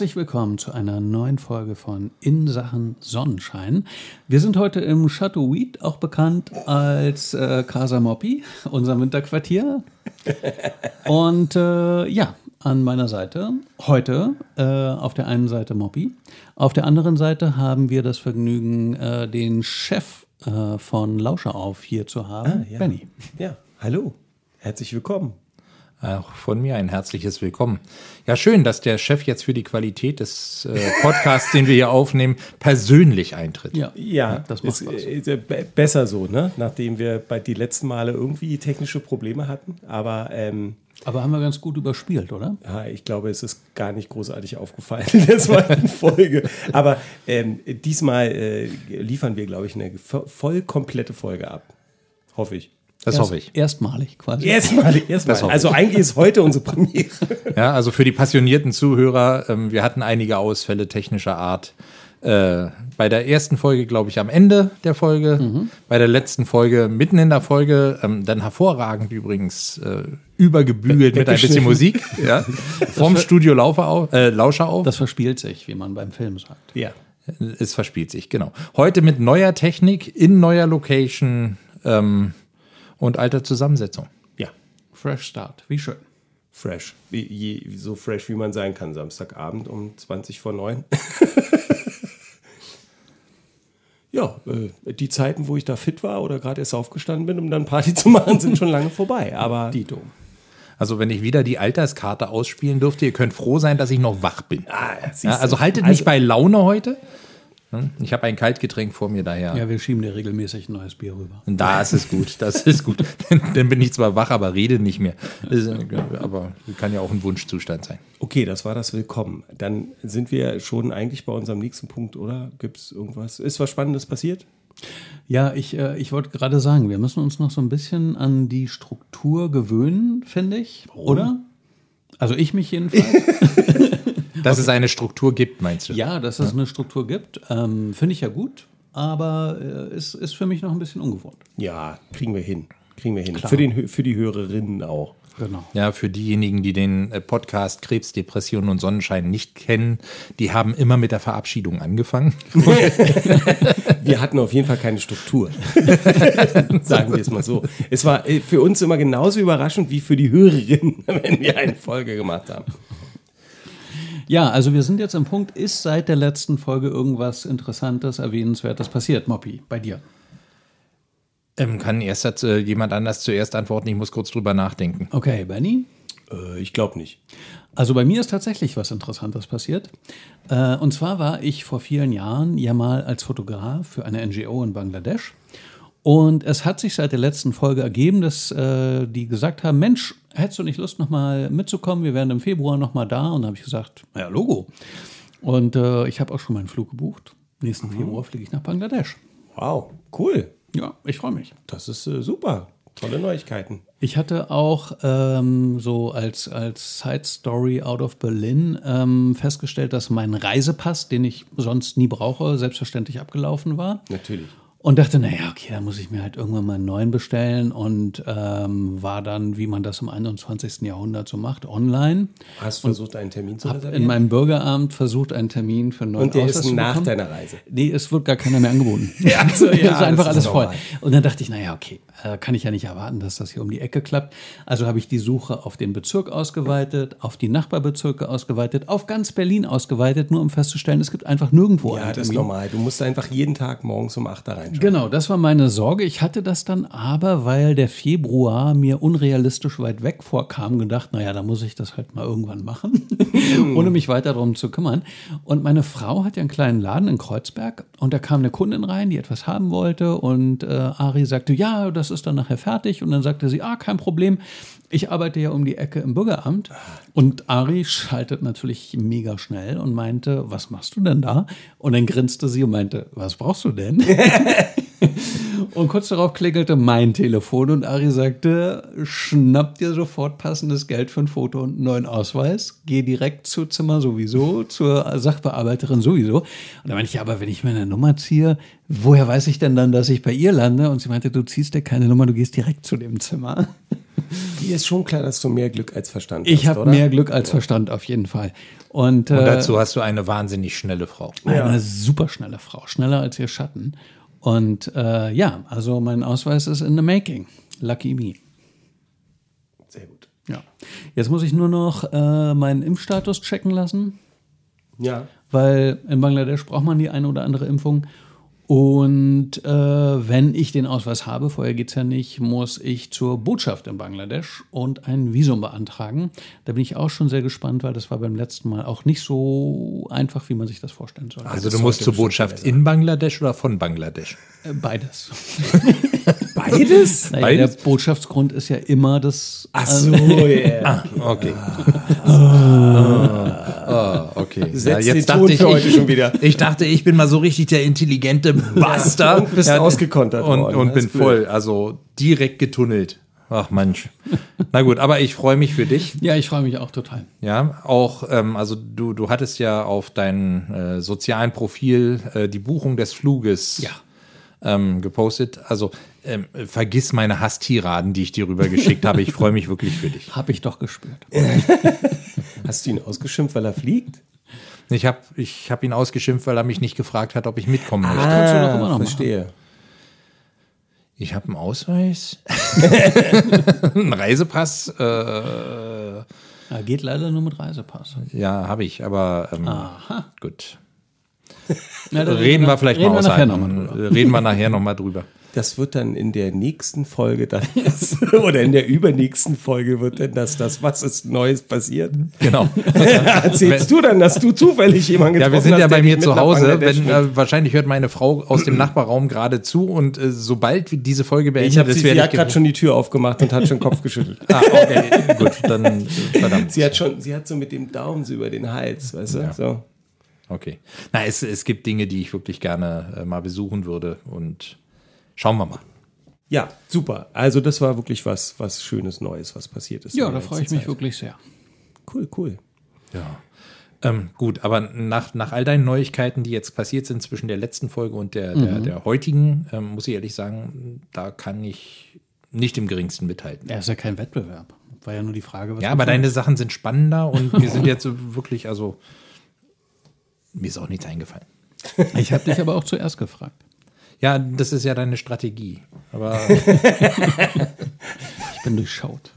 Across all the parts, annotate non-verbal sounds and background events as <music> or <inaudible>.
Herzlich willkommen zu einer neuen Folge von In Sachen Sonnenschein. Wir sind heute im Chateau Weed, auch bekannt als äh, Casa Moppi, unser Winterquartier. <laughs> Und äh, ja, an meiner Seite heute äh, auf der einen Seite Moppi, auf der anderen Seite haben wir das Vergnügen, äh, den Chef äh, von Lauscher auf hier zu haben, Ah, ja. Benny. Ja, hallo. Herzlich willkommen. Auch von mir ein herzliches Willkommen. Ja, schön, dass der Chef jetzt für die Qualität des äh, Podcasts, den wir hier aufnehmen, persönlich eintritt. Ja, Ja, das macht ist, äh, äh, be- besser so, ne? Nachdem wir bei die letzten Male irgendwie technische Probleme hatten. Aber ähm, Aber haben wir ganz gut überspielt, oder? ja, ich glaube, es ist gar nicht großartig aufgefallen in der zweiten <laughs> Folge. Aber ähm, diesmal äh, liefern wir, glaube ich, eine vo- voll komplette Folge ab. Hoffe ich. Das Erst- hoffe ich. Erstmalig quasi. <laughs> Erstmal, erstmal. hoffe ich. Also eigentlich ist heute unsere Premiere. <laughs> Ja, also für die passionierten Zuhörer, ähm, wir hatten einige Ausfälle technischer Art. Äh, bei der ersten Folge, glaube ich, am Ende der Folge, bei der letzten Folge mitten in der Folge, ähm, dann hervorragend übrigens äh, übergebügelt mit ein bisschen Musik, <laughs> ja, vom Studio Laufer auf, äh, Lauscher auf. Das verspielt sich, wie man beim Film sagt. Ja. Es verspielt sich, genau. Heute mit neuer Technik, in neuer Location ähm, und alter Zusammensetzung. Ja. Fresh Start, wie schön. Fresh. Wie, je, so fresh, wie man sein kann. Samstagabend um 20 vor 9. <laughs> ja, äh, die Zeiten, wo ich da fit war oder gerade erst aufgestanden bin, um dann Party zu machen, sind schon lange vorbei. Aber <laughs> Dito. Also wenn ich wieder die Alterskarte ausspielen dürfte, ihr könnt froh sein, dass ich noch wach bin. Ah, Ja, also haltet mich bei Laune heute. Hm, Ich habe ein Kaltgetränk vor mir daher. Ja, wir schieben dir regelmäßig ein neues Bier rüber. Und da ist gut, das ist gut. <laughs> Dann bin ich zwar wach, aber rede nicht mehr. Das ist, äh, aber kann ja auch ein Wunschzustand sein. Okay, das war das Willkommen. Dann sind wir schon eigentlich bei unserem nächsten Punkt, oder? Gibt es irgendwas? Ist was Spannendes passiert? Ja, ich, äh, ich wollte gerade sagen, wir müssen uns noch so ein bisschen an die Struktur gewöhnen, finde ich, oder? Also ich mich jedenfalls. <laughs> Dass es eine Struktur gibt, meinst du? ja, dass es eine Struktur gibt, ähm, finde ich ja gut, aber äh, ist, ist für mich noch ein bisschen ungewohnt. Ja, kriegen wir hin. Kriegen wir hin. Für, den, für die Hörerinnen auch. Genau. Ja, für diejenigen, die den äh, Podcast Krebs, Depression und Sonnenschein nicht kennen, die haben immer mit der Verabschiedung angefangen. <laughs> Wir hatten auf jeden Fall keine Struktur. <laughs> Sagen wir es mal so. Es war äh, für uns immer genauso überraschend wie für die Hörerinnen, <laughs> wenn wir eine Folge gemacht haben. Ja, also wir sind jetzt am Punkt, ist seit der letzten Folge irgendwas Interessantes, Erwähnenswertes passiert, Moppi, bei dir? Ähm, kann erst äh, jemand anders zuerst antworten? Ich muss kurz drüber nachdenken. Okay, Benny? Äh, ich glaube nicht. Also bei mir ist tatsächlich was Interessantes passiert. Äh, und zwar war ich vor vielen Jahren ja mal als Fotograf für eine NGO in Bangladesch. Und es hat sich seit der letzten Folge ergeben, dass äh, die gesagt haben, Mensch, hättest du nicht Lust, nochmal mitzukommen? Wir wären im Februar nochmal da. Und da habe ich gesagt, ja, Logo. Und äh, ich habe auch schon meinen Flug gebucht. Nächsten Februar fliege ich nach Bangladesch. Wow, cool. Ja, ich freue mich. Das ist äh, super. Tolle Neuigkeiten. Ich hatte auch ähm, so als, als Side Story out of Berlin ähm, festgestellt, dass mein Reisepass, den ich sonst nie brauche, selbstverständlich abgelaufen war. Natürlich. Und dachte, naja, okay, da muss ich mir halt irgendwann mal einen neuen bestellen und ähm, war dann, wie man das im 21. Jahrhundert so macht, online. Hast du versucht, einen Termin zu reservieren? in meinem Bürgeramt versucht, einen Termin für einen neuen Und der Ausweis ist nach deiner Reise. Nee, es wird gar keiner mehr angeboten. <laughs> Ja, <laughs> also, ja, ist einfach alles voll. normal. Und dann dachte ich, naja, okay, äh, kann ich ja nicht erwarten, dass das hier um die Ecke klappt. Also habe ich die Suche auf den Bezirk ausgeweitet, auf die Nachbarbezirke ausgeweitet, auf ganz Berlin ausgeweitet, nur um festzustellen, es gibt einfach nirgendwo Ja, einen das ist normal. Du musst einfach jeden Tag morgens um 8 da reinschauen. Genau, das war meine Sorge. Ich hatte das dann aber, weil der Februar mir unrealistisch weit weg vorkam, gedacht, naja, da muss ich das halt mal irgendwann machen, <laughs> ohne mich weiter darum zu kümmern. Und meine Frau hat ja einen kleinen Laden in Kreuzberg und da kam eine Kundin rein, die etwas haben wollte und äh, Ari sagte, ja, das ist dann nachher fertig. Und dann sagte sie, ah, kein Problem, ich arbeite ja um die Ecke im Bürgeramt. Und Ari schaltet natürlich mega schnell und meinte, was machst du denn da? Und dann grinste sie und meinte, was brauchst du denn? <laughs> Und kurz darauf klingelte mein Telefon und Ari sagte, schnapp dir sofort passendes Geld für ein Foto und einen neuen Ausweis, geh direkt zu Zimmer sowieso, zur Sachbearbeiterin sowieso. Und da meinte ich, ja, aber wenn ich mir eine Nummer ziehe, woher weiß ich denn dann, dass ich bei ihr lande? Und sie meinte, du ziehst dir keine Nummer, du gehst direkt zu dem Zimmer. Dir ist schon klar, dass du mehr Glück als Verstand Ich hast, habe oder? mehr Glück als Verstand auf jeden Fall. Und, Und äh, dazu hast du eine wahnsinnig schnelle Frau. eine super schnelle Frau, schneller als ihr Schatten. Und äh, ja, also mein Ausweis ist in the making. Lucky me. Sehr gut. Ja. Jetzt muss ich nur noch äh, meinen Impfstatus checken lassen, Ja. weil in Bangladesch braucht man die eine oder andere Impfung. Und äh, wenn ich den Ausweis habe, vorher geht's ja nicht, muss ich zur Botschaft in Bangladesch und ein Visum beantragen. Da bin ich auch schon sehr gespannt, weil das war beim letzten Mal auch nicht so einfach, wie man sich das vorstellen soll. Also du musst zur Botschaft in Bangladesch oder von Bangladesch? Äh, Beides. <laughs> Beides? Naja, Beides? Der Botschaftsgrund ist ja immer das. Ach so, ja. <laughs> Okay. Ah, okay. Setz den Ton für heute schon wieder. ich dachte, ich bin mal so richtig der intelligente <laughs> Bastard. und bist ausgekontert und, worden. Und bin blöd. voll, also direkt getunnelt. Ach Mensch. Na gut, aber ich freue mich für dich. Ja, ich freue mich auch total. Ja, auch, ähm, also du, du hattest ja auf deinem äh, sozialen Profil äh, die Buchung des Fluges Ja. Ähm, gepostet. Also ähm, vergiss meine Hasstiraden, die ich dir rüber geschickt habe. Ich freue mich wirklich für dich. <laughs> Habe ich doch gespürt. <laughs> Hast du ihn ausgeschimpft, weil er fliegt? Ich habe ich hab ihn ausgeschimpft, weil er mich nicht gefragt hat, ob ich mitkommen möchte. kannst du doch immer noch machen. Ah, verstehe. Ich habe einen Ausweis, <laughs> einen Reisepass, äh, Ja, geht leider nur mit Reisepass. ja, habe ich, aber ähm, Aha. gut. Ja, da Reden wir vielleicht reden mal wir nachher außerhalb. noch mal drüber. Reden wir nachher nochmal drüber. Das wird dann in der nächsten Folge dann <laughs> oder in der übernächsten Folge wird dann das, das was ist Neues passiert. Genau. <laughs> Erzählst du dann, dass du zufällig jemanden Ja, getroffen wir sind hast, ja bei mir zu Hause. Wenn, äh, wahrscheinlich hört meine Frau aus dem Nachbarraum gerade zu und äh, sobald diese Folge beendet ich habe ist, sie, sie hat gerade schon die Tür aufgemacht und hat schon den Kopf geschüttelt. <laughs> Ah, okay, gut, dann äh, verdammt. Sie hat schon, sie hat so mit dem Daumen so über den Hals, weißt du? So. Okay. Na, es, es gibt Dinge, die ich wirklich gerne äh, mal besuchen würde und schauen wir mal. Ja, super. Also das war wirklich was, was Schönes Neues, was passiert ist. Ja, da freue ich mich Zeit. wirklich sehr. Cool, cool. Ja. Ähm, gut, aber nach, nach all deinen Neuigkeiten, die jetzt passiert sind zwischen der letzten Folge und der, der, der heutigen, ähm, muss ich ehrlich sagen, da kann ich nicht im geringsten mithalten. Ja, ist ja kein Wettbewerb. War ja nur die Frage, was Ja, aber deine Sachen sind spannender und wir sind <laughs> jetzt wirklich, also mir ist auch nichts eingefallen. Ich habe dich aber auch zuerst gefragt. Ja, das ist ja deine Strategie. Aber <laughs> Ich bin durchschaut.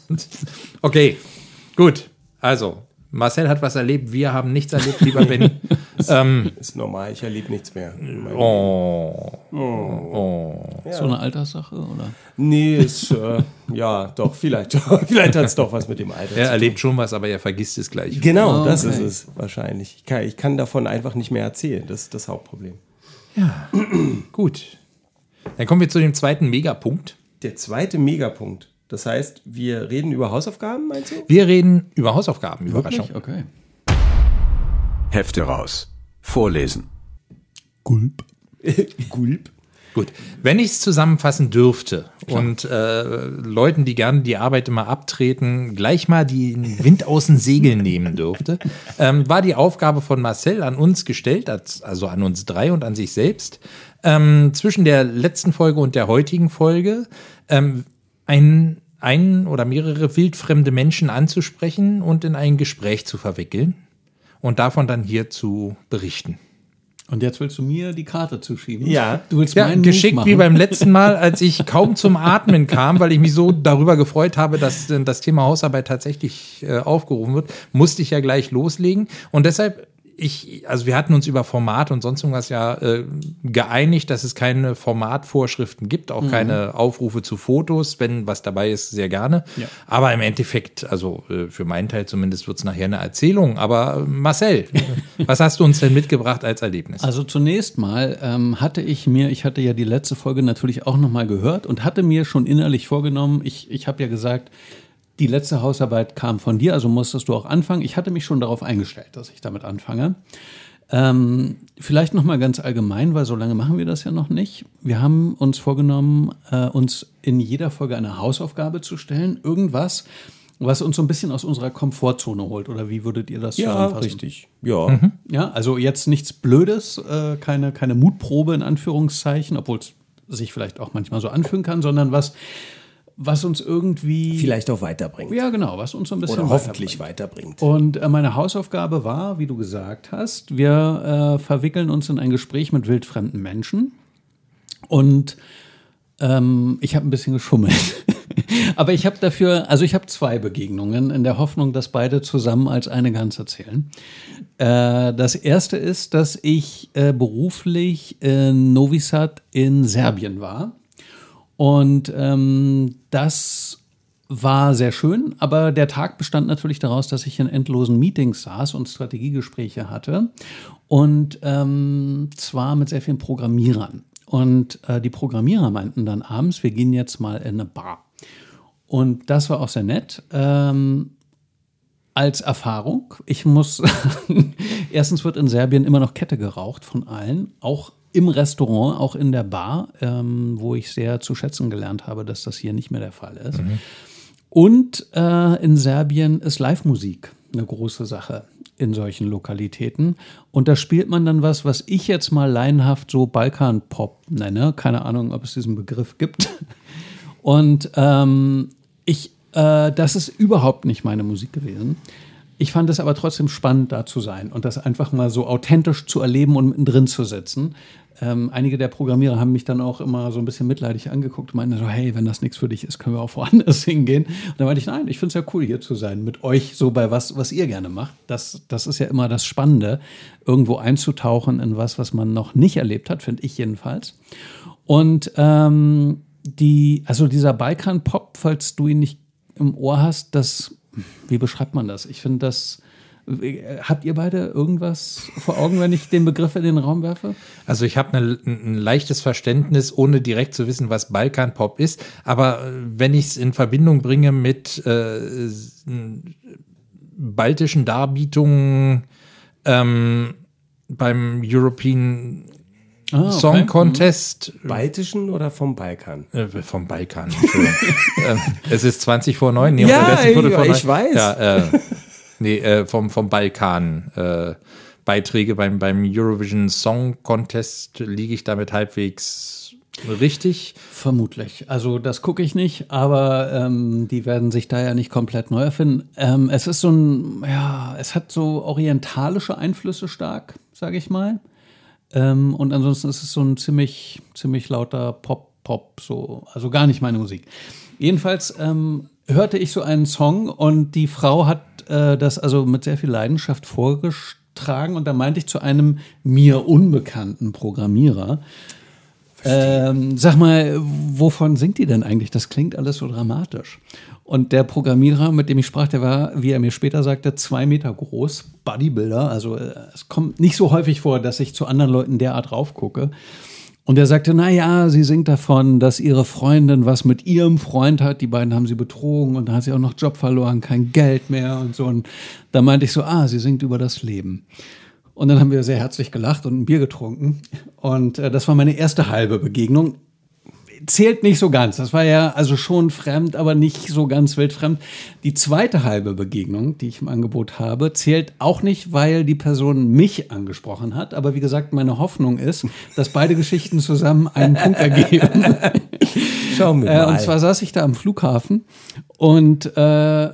<laughs> okay, gut. Also, Marcel hat was erlebt, wir haben nichts erlebt, lieber Benny. <laughs> ähm, Ist normal, ich erlebe nichts mehr. oh, So eine Alterssache, oder? Nee, ist, äh, ja, doch, vielleicht, <laughs> vielleicht hat es doch was mit dem Alter er zu tun. erlebt schon was, aber er vergisst es gleich. Genau, Ah, das okay. ist es wahrscheinlich. Ich kann, ich kann davon einfach nicht mehr erzählen. Das ist das Hauptproblem. Ja, gut. Dann kommen wir zu dem zweiten Megapunkt. Der zweite Megapunkt. Das heißt, wir reden über Hausaufgaben, meinst du? Wir reden über Hausaufgaben, Überraschung. Wirklich? Okay. Hefte raus. Vorlesen. Gulp. <laughs> Gulp. Gut, wenn ich es zusammenfassen dürfte und äh, Leuten, die gerne die Arbeit immer abtreten, gleich mal den Wind aus den Segeln nehmen dürfte, ähm, war die Aufgabe von Marcel an uns gestellt, als- also an uns drei und an sich selbst, ähm, zwischen der letzten Folge und der heutigen Folge ähm, ein, ein oder mehrere wildfremde Menschen anzusprechen und in ein Gespräch zu verwickeln und davon dann hier zu berichten. Und jetzt willst du mir die Karte zuschieben? Ja. Du willst Ja, meinen geschickt wie beim letzten Mal, <laughs> als ich kaum zum Atmen kam, weil ich mich so darüber gefreut habe, dass äh, das Thema Hausarbeit tatsächlich äh, aufgerufen wird, musste ich ja gleich loslegen. Und deshalb, ich, also wir hatten uns über Format und sonst irgendwas ja äh, geeinigt, dass es keine Formatvorschriften gibt, auch keine Aufrufe zu Fotos, wenn was dabei ist, sehr gerne. Ja. Aber im Endeffekt, also äh, für meinen Teil zumindest, wird es nachher eine Erzählung. Aber äh, Marcel, <laughs> was hast du uns denn mitgebracht als Erlebnis? Also zunächst mal ähm, hatte ich mir, ich hatte ja die letzte Folge natürlich auch nochmal gehört und hatte mir schon innerlich vorgenommen, ich, ich habe ja gesagt, die letzte Hausarbeit kam von dir, also musstest du auch anfangen. Ich hatte mich schon darauf eingestellt, dass ich damit anfange. Ähm, vielleicht nochmal ganz allgemein, weil so lange machen wir das ja noch nicht. Wir haben uns vorgenommen, äh, uns in jeder Folge eine Hausaufgabe zu stellen. Irgendwas, was uns so ein bisschen aus unserer Komfortzone holt. Oder wie würdet ihr das Ja, zusammenfassen? richtig. Ja. Ja, also jetzt nichts Blödes, äh, keine, keine Mutprobe in Anführungszeichen, obwohl es sich vielleicht auch manchmal so anfühlen kann, sondern was, was uns irgendwie. Vielleicht auch weiterbringt. Ja, genau, was uns so ein bisschen. Oder hoffentlich weiterbringt. Und äh, meine Hausaufgabe war, wie du gesagt hast, wir äh, verwickeln uns in ein Gespräch mit wildfremden Menschen. Und ähm, ich habe ein bisschen geschummelt. <laughs> Aber ich habe dafür, also ich habe zwei Begegnungen in der Hoffnung, dass beide zusammen als eine Gans erzählen. Äh, das erste ist, dass ich äh, beruflich in Novi Sad in Serbien war. Und ähm, das war sehr schön, aber der Tag bestand natürlich daraus, dass ich in endlosen Meetings saß und Strategiegespräche hatte. Und ähm, zwar mit sehr vielen Programmierern. Und äh, die Programmierer meinten dann abends, wir gehen jetzt mal in eine Bar. Und das war auch sehr nett. Ähm, als Erfahrung. Ich muss <laughs> erstens wird in Serbien immer noch Kette geraucht von allen, auch im Restaurant, auch in der Bar, ähm, wo ich sehr zu schätzen gelernt habe, dass das hier nicht mehr der Fall ist. Mhm. Und äh, in Serbien ist Live-Musik eine große Sache in solchen Lokalitäten. Und da spielt man dann was, was ich jetzt mal laienhaft so Balkan-Pop nenne. Keine Ahnung, ob es diesen Begriff gibt. Und ähm, ich, äh, das ist überhaupt nicht meine Musik gewesen. Ich fand es aber trotzdem spannend, da zu sein und das einfach mal so authentisch zu erleben und mittendrin zu sitzen. Ähm, einige der Programmierer haben mich dann auch immer so ein bisschen mitleidig angeguckt und meinten so, hey, wenn das nichts für dich ist, können wir auch woanders <laughs> hingehen. Und dann meinte ich, nein, ich finde es ja cool, hier zu sein, mit euch so bei was, was ihr gerne macht. Das, das ist ja immer das Spannende, irgendwo einzutauchen in was, was man noch nicht erlebt hat, finde ich jedenfalls. Und ähm, die, also dieser Balkan-Pop, falls du ihn nicht im Ohr hast, das, wie beschreibt man das? Ich finde das, Habt ihr beide irgendwas vor Augen, wenn ich den Begriff in den Raum werfe? Also ich habe ne, ein leichtes Verständnis, ohne direkt zu wissen, was Balkan-Pop ist. Aber äh, wenn ich es in Verbindung bringe mit äh, baltischen Darbietungen ähm, beim European Ah, okay. Song Contest. Mhm. Baltischen oder vom Balkan? Äh, vom Balkan. <laughs> ähm, es ist 20 vor 9. Nee, ja, ich, ich weiß. Ja, äh, nee, äh, vom, vom Balkan. Äh, Beiträge beim, beim Eurovision Song Contest liege ich damit halbwegs richtig. Vermutlich. Also das gucke ich nicht, aber ähm, die werden sich da ja nicht komplett neu erfinden. Ähm, es ist so ein, ja, es hat so orientalische Einflüsse stark, sage ich mal. Ähm, und ansonsten ist es so ein ziemlich, ziemlich lauter Pop, Pop, so, also gar nicht meine Musik. Jedenfalls ähm, hörte ich so einen Song und die Frau hat äh, das also mit sehr viel Leidenschaft vorgetragen und da meinte ich zu einem mir unbekannten Programmierer, ähm, sag mal, wovon singt die denn eigentlich? Das klingt alles so dramatisch. Und der Programmierer, mit dem ich sprach, der war, wie er mir später sagte, zwei Meter groß, Bodybuilder. Also äh, es kommt nicht so häufig vor, dass ich zu anderen Leuten derart raufgucke. Und er sagte, na ja, sie singt davon, dass ihre Freundin was mit ihrem Freund hat. Die beiden haben sie betrogen und dann hat sie auch noch Job verloren, kein Geld mehr und so. Und da meinte ich so, ah, sie singt über das Leben. Und dann haben wir sehr herzlich gelacht und ein Bier getrunken. Und äh, das war meine erste halbe Begegnung. Zählt nicht so ganz. Das war ja also schon fremd, aber nicht so ganz wildfremd. Die zweite halbe Begegnung, die ich im Angebot habe, zählt auch nicht, weil die Person mich angesprochen hat. Aber wie gesagt, meine Hoffnung ist, dass beide Geschichten zusammen einen <laughs> Punkt ergeben. Schauen wir mal. Äh, und zwar saß ich da am Flughafen und äh,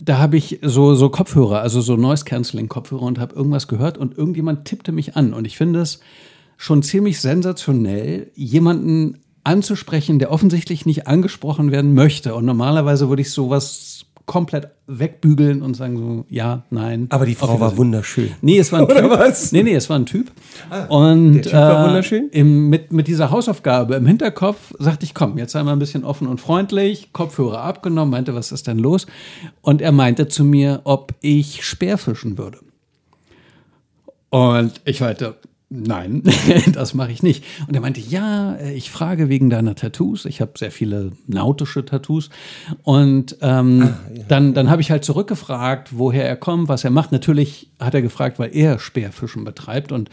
da habe ich so, so Kopfhörer, also so Noise-Canceling-Kopfhörer und habe irgendwas gehört und irgendjemand tippte mich an. Und ich finde es schon ziemlich sensationell, jemanden anzusprechen, der offensichtlich nicht angesprochen werden möchte. Und normalerweise würde ich sowas komplett wegbügeln und sagen so, ja, nein. Aber die Frau war wunderschön. Nee, es war ein <laughs> Oder Typ. was? Nee, nee, es war ein Typ. Ah, und der Typ war äh, wunderschön? Im, mit, mit dieser Hausaufgabe im Hinterkopf sagte ich, komm, jetzt sei mal ein bisschen offen und freundlich, Kopfhörer abgenommen, meinte, was ist denn los? Und er meinte zu mir, ob ich Speerfischen würde. Und ich meinte, Nein, <laughs> das mache ich nicht. Und er meinte, ja, ich frage wegen deiner Tattoos. Ich habe sehr viele nautische Tattoos. Und ähm, ah, ja. dann, dann habe ich halt zurückgefragt, woher er kommt, was er macht. Natürlich hat er gefragt, weil er Speerfischen betreibt. Und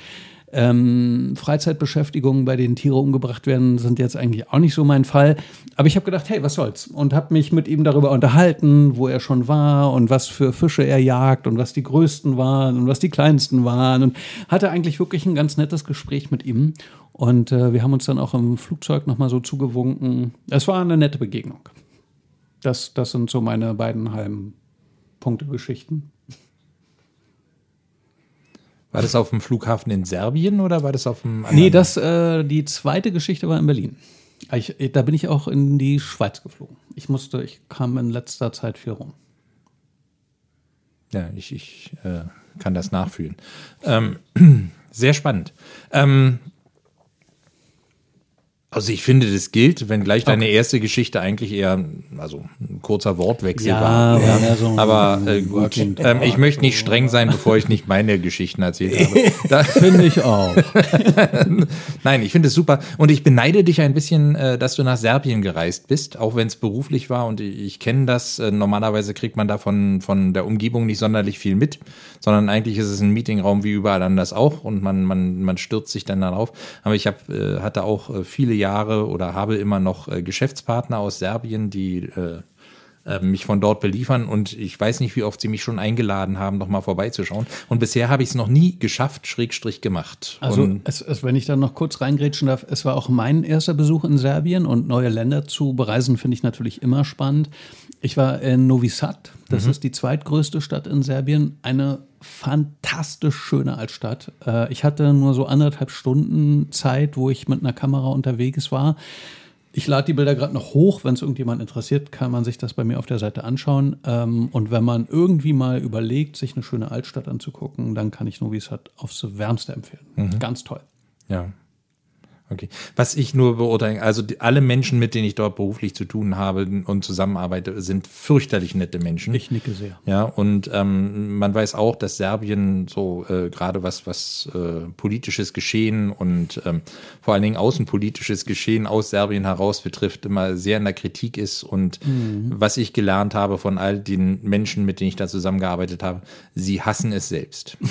ähm, Freizeitbeschäftigungen, bei denen Tiere umgebracht werden, sind jetzt eigentlich auch nicht so mein Fall. Aber ich habe gedacht, hey, was soll's? Und habe mich mit ihm darüber unterhalten, wo er schon war und was für Fische er jagt und was die größten waren und was die kleinsten waren. Und hatte eigentlich wirklich ein ganz nettes Gespräch mit ihm. Und äh, wir haben uns dann auch im Flugzeug nochmal so zugewunken. Es war eine nette Begegnung. das, das sind so meine beiden halben Punkte-Geschichten. War das auf dem Flughafen in Serbien oder war das auf dem? Nee, das, äh, die zweite Geschichte war in Berlin. Ich, da bin ich auch in die Schweiz geflogen. Ich musste, ich kam in letzter Zeit viel rum. Ja, ich, ich äh, kann das nachfühlen. Ähm, <clears throat> sehr spannend. Ähm, also ich finde, das gilt, wenn gleich deine erste Geschichte eigentlich eher, also ein kurzer Wortwechsel Ja, war. war mehr so aber äh, gut, ähm, ich möchte nicht streng sein, bevor ich nicht meine Geschichten erzählt habe. <laughs> Da, Finde ich auch. <laughs> Nein, ich finde es super. Und ich beneide dich ein bisschen, äh, dass du nach Serbien gereist bist, auch wenn es beruflich war. Und ich, ich kenne das. Äh, normalerweise kriegt man davon von der Umgebung nicht sonderlich viel mit, sondern eigentlich ist es ein Meetingraum wie überall anders auch und man, man, man stürzt sich dann darauf. Aber ich hab, äh, hatte auch äh, viele Jahre oder habe immer noch äh, Geschäftspartner aus Serbien, die äh, äh, mich von dort beliefern und ich weiß nicht, wie oft sie mich schon eingeladen haben, noch mal vorbeizuschauen. Und bisher habe ich es noch nie geschafft, Schrägstrich gemacht. Also, es, es, wenn ich dann noch kurz reingrätschen darf, es war auch mein erster Besuch in Serbien und neue Länder zu bereisen, finde ich natürlich immer spannend. Ich war in Novi Sad, das ist die zweitgrößte Stadt in Serbien, eine fantastisch schöne Altstadt. Äh, ich hatte nur so anderthalb Stunden Zeit, wo ich mit einer Kamera unterwegs war. Ich lade die Bilder gerade noch hoch. Wenn es irgendjemand interessiert, kann man sich das bei mir auf der Seite anschauen. Ähm, und wenn man irgendwie mal überlegt, sich eine schöne Altstadt anzugucken, dann kann ich Novi Sad aufs Wärmste empfehlen. Ganz toll. Ja. Okay. Was ich nur beurteilen, also die, alle Menschen, mit denen ich dort beruflich zu tun habe und zusammenarbeite, sind fürchterlich nette Menschen. Ich nicke sehr. Ja, und ähm, man weiß auch, dass Serbien so äh, gerade was, was äh, politisches Geschehen und ähm, vor allen Dingen außenpolitisches Geschehen aus Serbien heraus betrifft, immer sehr in der Kritik ist. Und was ich gelernt habe von all den Menschen, mit denen ich da zusammengearbeitet habe, sie hassen es selbst. <laughs>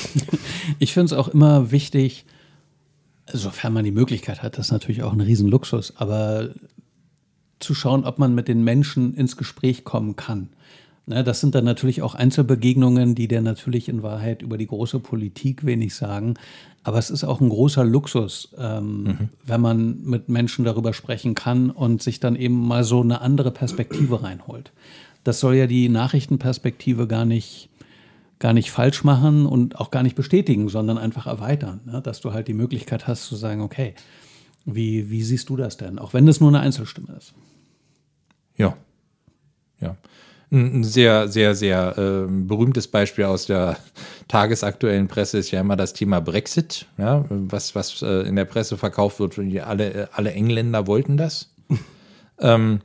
Ich finde es auch immer wichtig, sofern man die Möglichkeit hat, das ist natürlich auch ein Riesenluxus, aber zu schauen, ob man mit den Menschen ins Gespräch kommen kann. Ne, das sind dann natürlich auch Einzelbegegnungen, die dir natürlich in Wahrheit über die große Politik wenig sagen. Aber es ist auch ein großer Luxus, ähm, wenn man mit Menschen darüber sprechen kann und sich dann eben mal so eine andere Perspektive reinholt. Das soll ja die Nachrichtenperspektive gar nicht gar nicht falsch machen und auch gar nicht bestätigen, sondern einfach erweitern. Ne? Dass du halt die Möglichkeit hast zu sagen, okay, wie, wie siehst du das denn? Auch wenn das nur eine Einzelstimme ist. Ja. Ja. Ein sehr, sehr, sehr ähm, berühmtes Beispiel aus der tagesaktuellen Presse ist ja immer das Thema Brexit, ja, was, was äh, in der Presse verkauft wird. Alle, äh, alle Engländer wollten das. <laughs> ähm,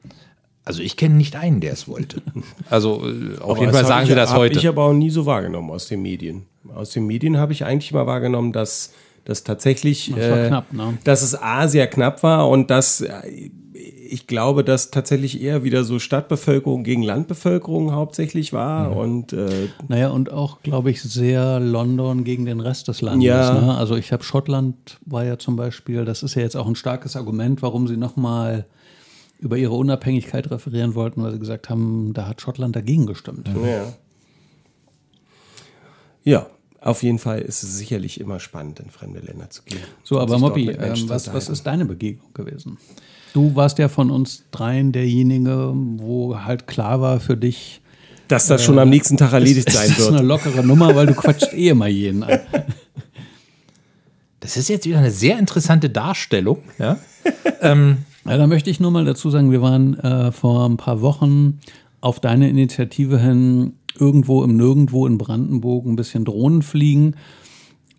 also ich kenne nicht einen, der es wollte. <laughs> Also äh, auf Aber jeden Fall sagen ich, sie das heute. ich aber auch nie so wahrgenommen aus den Medien. Aus den Medien habe ich eigentlich mal wahrgenommen, dass das tatsächlich, Das war äh, knapp, ne? dass es A sehr knapp war und dass äh, ich glaube, dass tatsächlich eher wieder so Stadtbevölkerung gegen Landbevölkerung hauptsächlich war und äh, Naja, und auch, glaube ich, sehr London gegen den Rest des Landes. Ja. Ne? Also ich habe Schottland war ja zum Beispiel, das ist ja jetzt auch ein starkes Argument, warum sie nochmal über ihre Unabhängigkeit referieren wollten, weil sie gesagt haben, da hat Schottland dagegen gestimmt. ja. Ja, auf jeden Fall ist es sicherlich immer spannend, in fremde Länder zu gehen. So, aber Menschen ähm, was, was ist deine Begegnung gewesen? Du warst ja von uns dreien derjenige, wo halt klar war für dich, Dass das schon am nächsten Tag erledigt sein ist eine wird. lockere Nummer, weil du quatscht eh immer jeden an. Das ist jetzt wieder eine sehr interessante Darstellung. Ja? Ja, da möchte ich nur mal dazu sagen, wir waren äh, vor ein paar Wochen auf deine Initiative hin irgendwo im Nirgendwo in Brandenburg ein bisschen Drohnen fliegen.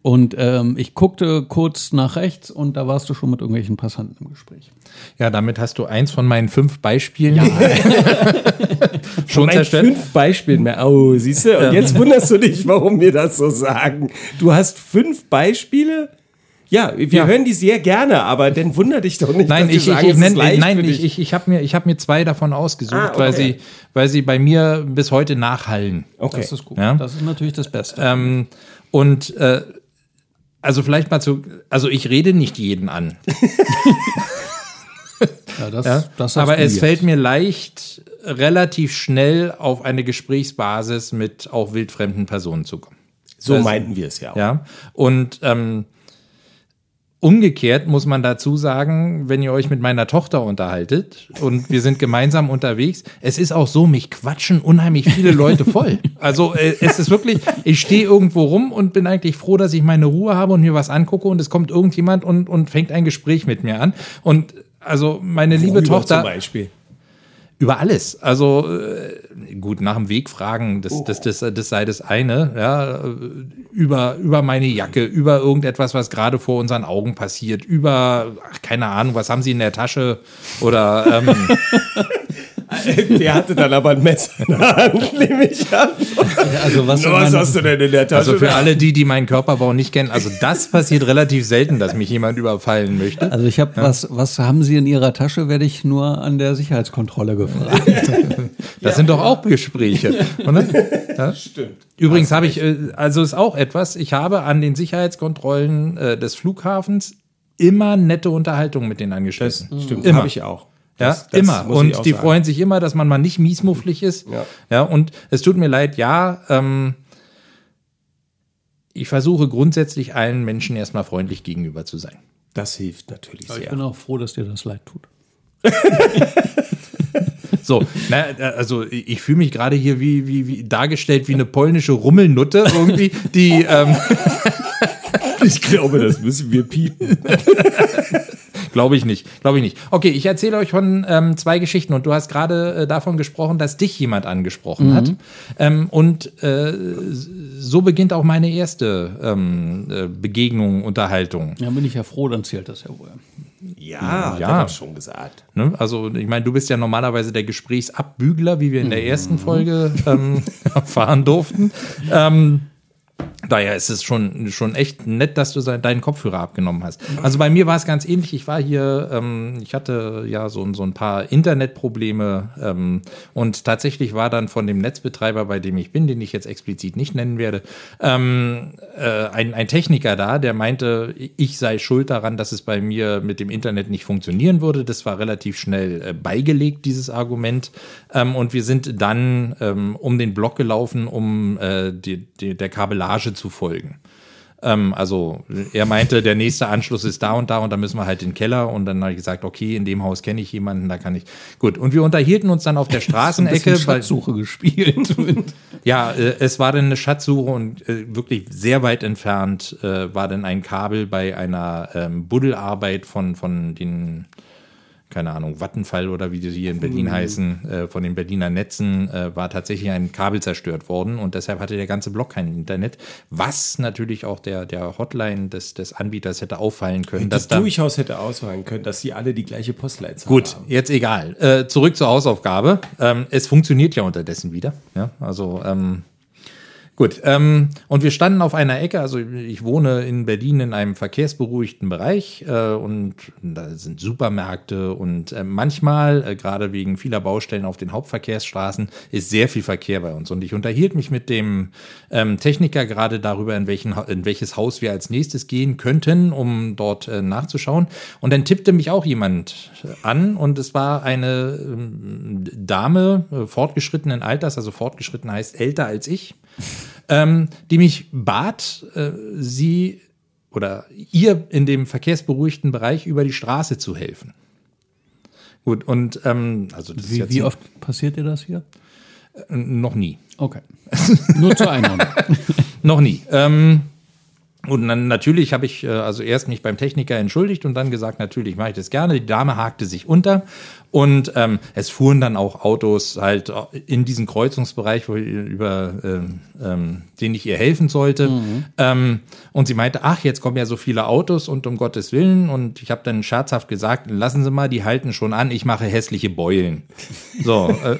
Und ähm, ich guckte kurz nach rechts und da warst du schon mit irgendwelchen Passanten im Gespräch. ja, damit hast du eins von meinen fünf Beispielen <laughs> schon Mein zerstört. fünf Beispiele mehr. Oh, siehst du? Und jetzt wunderst du dich, warum wir das so sagen. Du hast fünf Beispiele? Ja, wir Ja. hören die sehr gerne, aber dann wunder dich doch nicht, Nein, dass ich, wir ich, sagen, ich, ist nenn, nein ich, ich, ich habe mir, ich hab mir zwei davon ausgesucht, Ah, okay. weil, sie, weil sie bei mir bis heute nachhallen. Okay. Das ist gut. Ja. Das ist natürlich das Beste. Ähm, und äh, also vielleicht mal zu, also ich rede nicht jeden an, <laughs> ja, das, ja? das aber es jetzt. fällt mir leicht, relativ schnell auf eine Gesprächsbasis mit auch wildfremden Personen zu kommen. So Das- meinten wir es ja auch. Ja, und ähm, Umgekehrt muss man dazu sagen, wenn ihr euch mit meiner Tochter unterhaltet und wir sind gemeinsam unterwegs, es ist auch so, mich quatschen unheimlich viele Leute voll. Also äh, es ist wirklich, ich stehe irgendwo rum und bin eigentlich froh, dass ich meine Ruhe habe und mir was angucke und es kommt irgendjemand und, und fängt ein Gespräch mit mir an. Und also meine liebe Worüber Tochter. Zum Beispiel. Über alles. Also äh, gut, nach dem Weg fragen, das, das, das, das sei das eine. Ja, über, über meine Jacke, über irgendetwas, was gerade vor unseren Augen passiert, über, ach, keine Ahnung, was haben Sie in der Tasche? Oder ähm, <laughs> <laughs> Der hatte dann aber ein Messer in der Hand, <laughs> nehme ich an. Also was, Was meine- hast du denn in der Tasche? also für alle die, die meinen Körperbau nicht kennen, also das passiert relativ selten, dass mich jemand überfallen möchte. also ich habe was, was haben Sie in Ihrer Tasche, werde ich nur an der Sicherheitskontrolle gefragt. <laughs> Das sind doch auch Gespräche. Oder? Ja? Stimmt. Übrigens habe ich, äh, also ist auch etwas, ich habe an den Sicherheitskontrollen äh, des Flughafens immer nette Unterhaltungen mit den Angestellten. Stimmt, Immer. habe ich auch. Ja, Das- das immer. ich Und die sagen. freuen sich immer, dass man mal nicht miesmufflig ist. Ja. ja und es tut mir leid, ja, ähm, ich versuche grundsätzlich allen Menschen erstmal freundlich gegenüber zu sein. Das hilft natürlich Ich sehr. bin auch froh, dass dir das leid tut. <laughs> So, na, also ich fühle mich gerade hier wie, wie, wie dargestellt wie eine polnische Rummelnutte irgendwie, die ähm, Ich glaube, das müssen wir piepen. <laughs> Glaube ich nicht. Glaube ich nicht. Okay, ich erzähle euch von ähm, zwei Geschichten und du hast gerade äh, davon gesprochen, dass dich jemand angesprochen hat. Ähm, und äh, so beginnt auch meine erste ähm, äh, Begegnung, Unterhaltung. Ja, bin ich ja froh, dann zählt das ja wohl. Ja, Ja. hat schon gesagt. Ne? Also, ich meine, du bist ja normalerweise der Gesprächsabbügler, wie wir in der ersten Folge ähm, <laughs> erfahren durften. Ähm, daher ist es schon, schon echt nett, dass du deinen Kopfhörer abgenommen hast. Also bei mir war es ganz ähnlich. Ich war hier, ähm, ich hatte ja so, so ein paar Internetprobleme ähm, und tatsächlich war dann von dem Netzbetreiber, bei dem ich bin, den ich jetzt explizit nicht nennen werde, ähm, äh, ein, ein Techniker da, der meinte, ich sei schuld daran, dass es bei mir mit dem Internet nicht funktionieren würde. Das war relativ schnell äh, beigelegt, dieses Argument. Ähm, und wir sind dann ähm, um den Block gelaufen, um äh, die, die, der Kabellage zu folgen. Ähm, also er meinte, der nächste Anschluss ist da und da und da müssen wir halt in den Keller. Und dann habe ich gesagt, okay, in dem Haus kenne ich jemanden, da kann ich. Gut, und wir unterhielten uns dann auf der <laughs> Straßenecke. weil- Schatzsuche gespielt. <laughs> ja, äh, es war dann eine Schatzsuche und äh, wirklich sehr weit entfernt äh, war dann ein Kabel bei einer ähm, Buddelarbeit von, von den, keine Ahnung, Vattenfall oder wie die hier in Berlin heißen, äh, von den Berliner Netzen, äh, war tatsächlich ein Kabel zerstört worden und deshalb hatte der ganze Block kein Internet, was natürlich auch der, der Hotline des, des Anbieters hätte auffallen können. Das dass da durchaus hätte ausfallen können, dass sie alle die gleiche Postleitzahl Gut, haben. jetzt egal. Äh, zurück zur Hausaufgabe. Ähm, es funktioniert ja unterdessen wieder. Ja, also ähm, gut. Ähm, und wir standen auf einer Ecke. Also ich wohne in Berlin in einem verkehrsberuhigten Bereich äh, und da sind Supermärkte und äh, manchmal, äh, gerade wegen vieler Baustellen auf den Hauptverkehrsstraßen, ist sehr viel Verkehr bei uns. Und ich unterhielt mich mit dem ähm, Techniker gerade darüber, in, welchen, in welches Haus wir als nächstes gehen könnten, um dort äh, nachzuschauen. Und dann tippte mich auch jemand an und es war eine ähm, Dame äh, fortgeschrittenen Alters, also fortgeschritten heißt älter als ich, ähm, die mich bat, äh, sie oder ihr in dem verkehrsberuhigten Bereich über die Straße zu helfen. Gut, und ähm, also das ist Wie, jetzt wie oft passiert dir das hier? noch nie. Okay. Nur zur Einordnung. <laughs> Noch nie. Ähm, und dann natürlich habe ich äh, also erst mich beim Techniker entschuldigt und dann gesagt, natürlich mache ich das gerne. Die Dame hakte sich unter und ähm, es fuhren dann auch Autos halt in diesen Kreuzungsbereich, wo, über ähm, ähm, den ich ihr helfen sollte. Ähm, und sie meinte, ach, jetzt kommen ja so viele Autos und um Gottes Willen. Und ich habe dann scherzhaft gesagt, lassen Sie mal, die halten schon an, ich mache hässliche Beulen. So. Äh,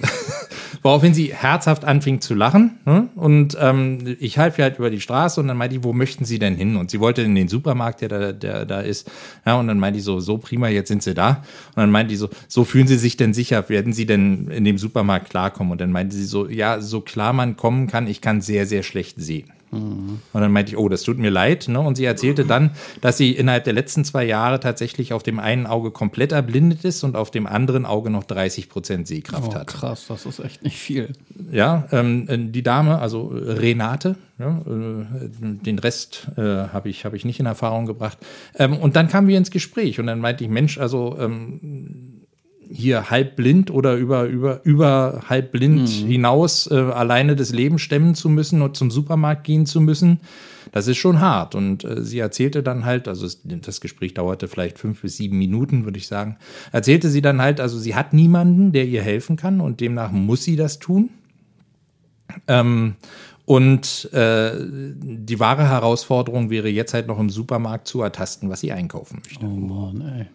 Woraufhin sie herzhaft anfing zu lachen. Ne? Und ähm, ich half ihr halt über die Straße und dann meinte ich, wo möchten Sie denn hin? Und sie wollte in den Supermarkt, der da, der da ist. Ja, und dann meinte ich so, so prima, jetzt sind Sie da. Und dann meinte die so, so fühlen Sie sich denn sicher? Werden Sie denn in dem Supermarkt klarkommen? Und dann meinte sie so, ja, so klar man kommen kann, ich kann sehr, sehr schlecht sehen. Und dann meinte ich, oh, das tut mir leid. Ne? Und sie erzählte dann, dass sie innerhalb der letzten zwei Jahre tatsächlich auf dem einen Auge komplett erblindet ist und auf dem anderen Auge noch 30 Prozent Sehkraft Oh, hat. krass, das ist echt nicht viel. Ja, ähm, die Dame, also Renate, ja, äh, den Rest äh, habe ich, hab ich nicht in Erfahrung gebracht. Ähm, und dann kamen wir ins Gespräch und dann meinte ich, Mensch, also ähm, hier halb blind oder über, über, über halb blind hinaus äh, alleine das Leben stemmen zu müssen und zum Supermarkt gehen zu müssen, das ist schon hart. Und äh, sie erzählte dann halt, also es, das Gespräch dauerte vielleicht fünf bis sieben Minuten, würde ich sagen, erzählte sie dann halt, also sie hat niemanden, der ihr helfen kann und demnach muss sie das tun. Ähm, und äh, die wahre Herausforderung wäre jetzt halt noch im Supermarkt zu ertasten, was sie einkaufen möchte. Oh Mann, ey.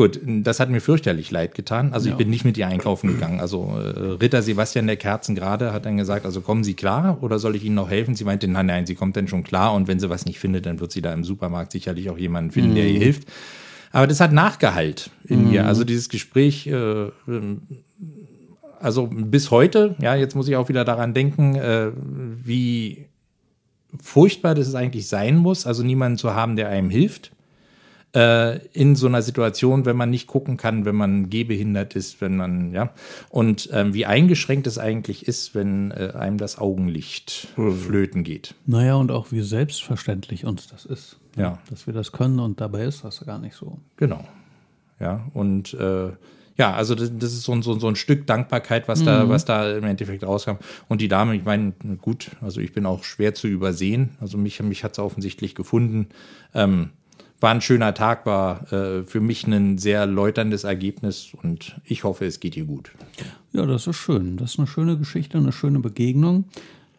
Gut, das hat mir fürchterlich leid getan. Also ich bin nicht mit ihr einkaufen gegangen. Also äh, Ritter Sebastian der Kerzen gerade hat dann gesagt, also kommen Sie klar oder soll ich Ihnen noch helfen? Sie meinte, nein, nein, sie kommt dann schon klar und wenn sie was nicht findet, dann wird sie da im Supermarkt sicherlich auch jemanden finden, der ihr hilft. Aber das hat Nachgehalt in mir. Also dieses Gespräch, äh, ähm, also bis heute, ja, jetzt muss ich auch wieder daran denken, äh, wie furchtbar das eigentlich sein muss, also niemanden zu haben, der einem hilft äh, in so einer Situation, wenn man nicht gucken kann, wenn man gehbehindert ist, wenn man, ja, und ähm, wie eingeschränkt es eigentlich ist, wenn äh, einem das Augenlicht flöten geht. Naja, und auch wie selbstverständlich uns das ist. Ja. Dass wir das können und dabei ist das gar nicht so. Genau. Ja, und äh, ja, also das, das ist so, ein- so, so ein Stück Dankbarkeit, was da, was da im Endeffekt rauskam. Und die Dame, ich meine, gut, also ich bin auch schwer zu übersehen. Also mich, mich hat es offensichtlich gefunden. Ähm, war ein schöner Tag, war äh, für mich ein sehr läuterndes Ergebnis und ich hoffe, es geht ihr gut. Ja, das ist schön. Das ist eine schöne Geschichte, eine schöne Begegnung.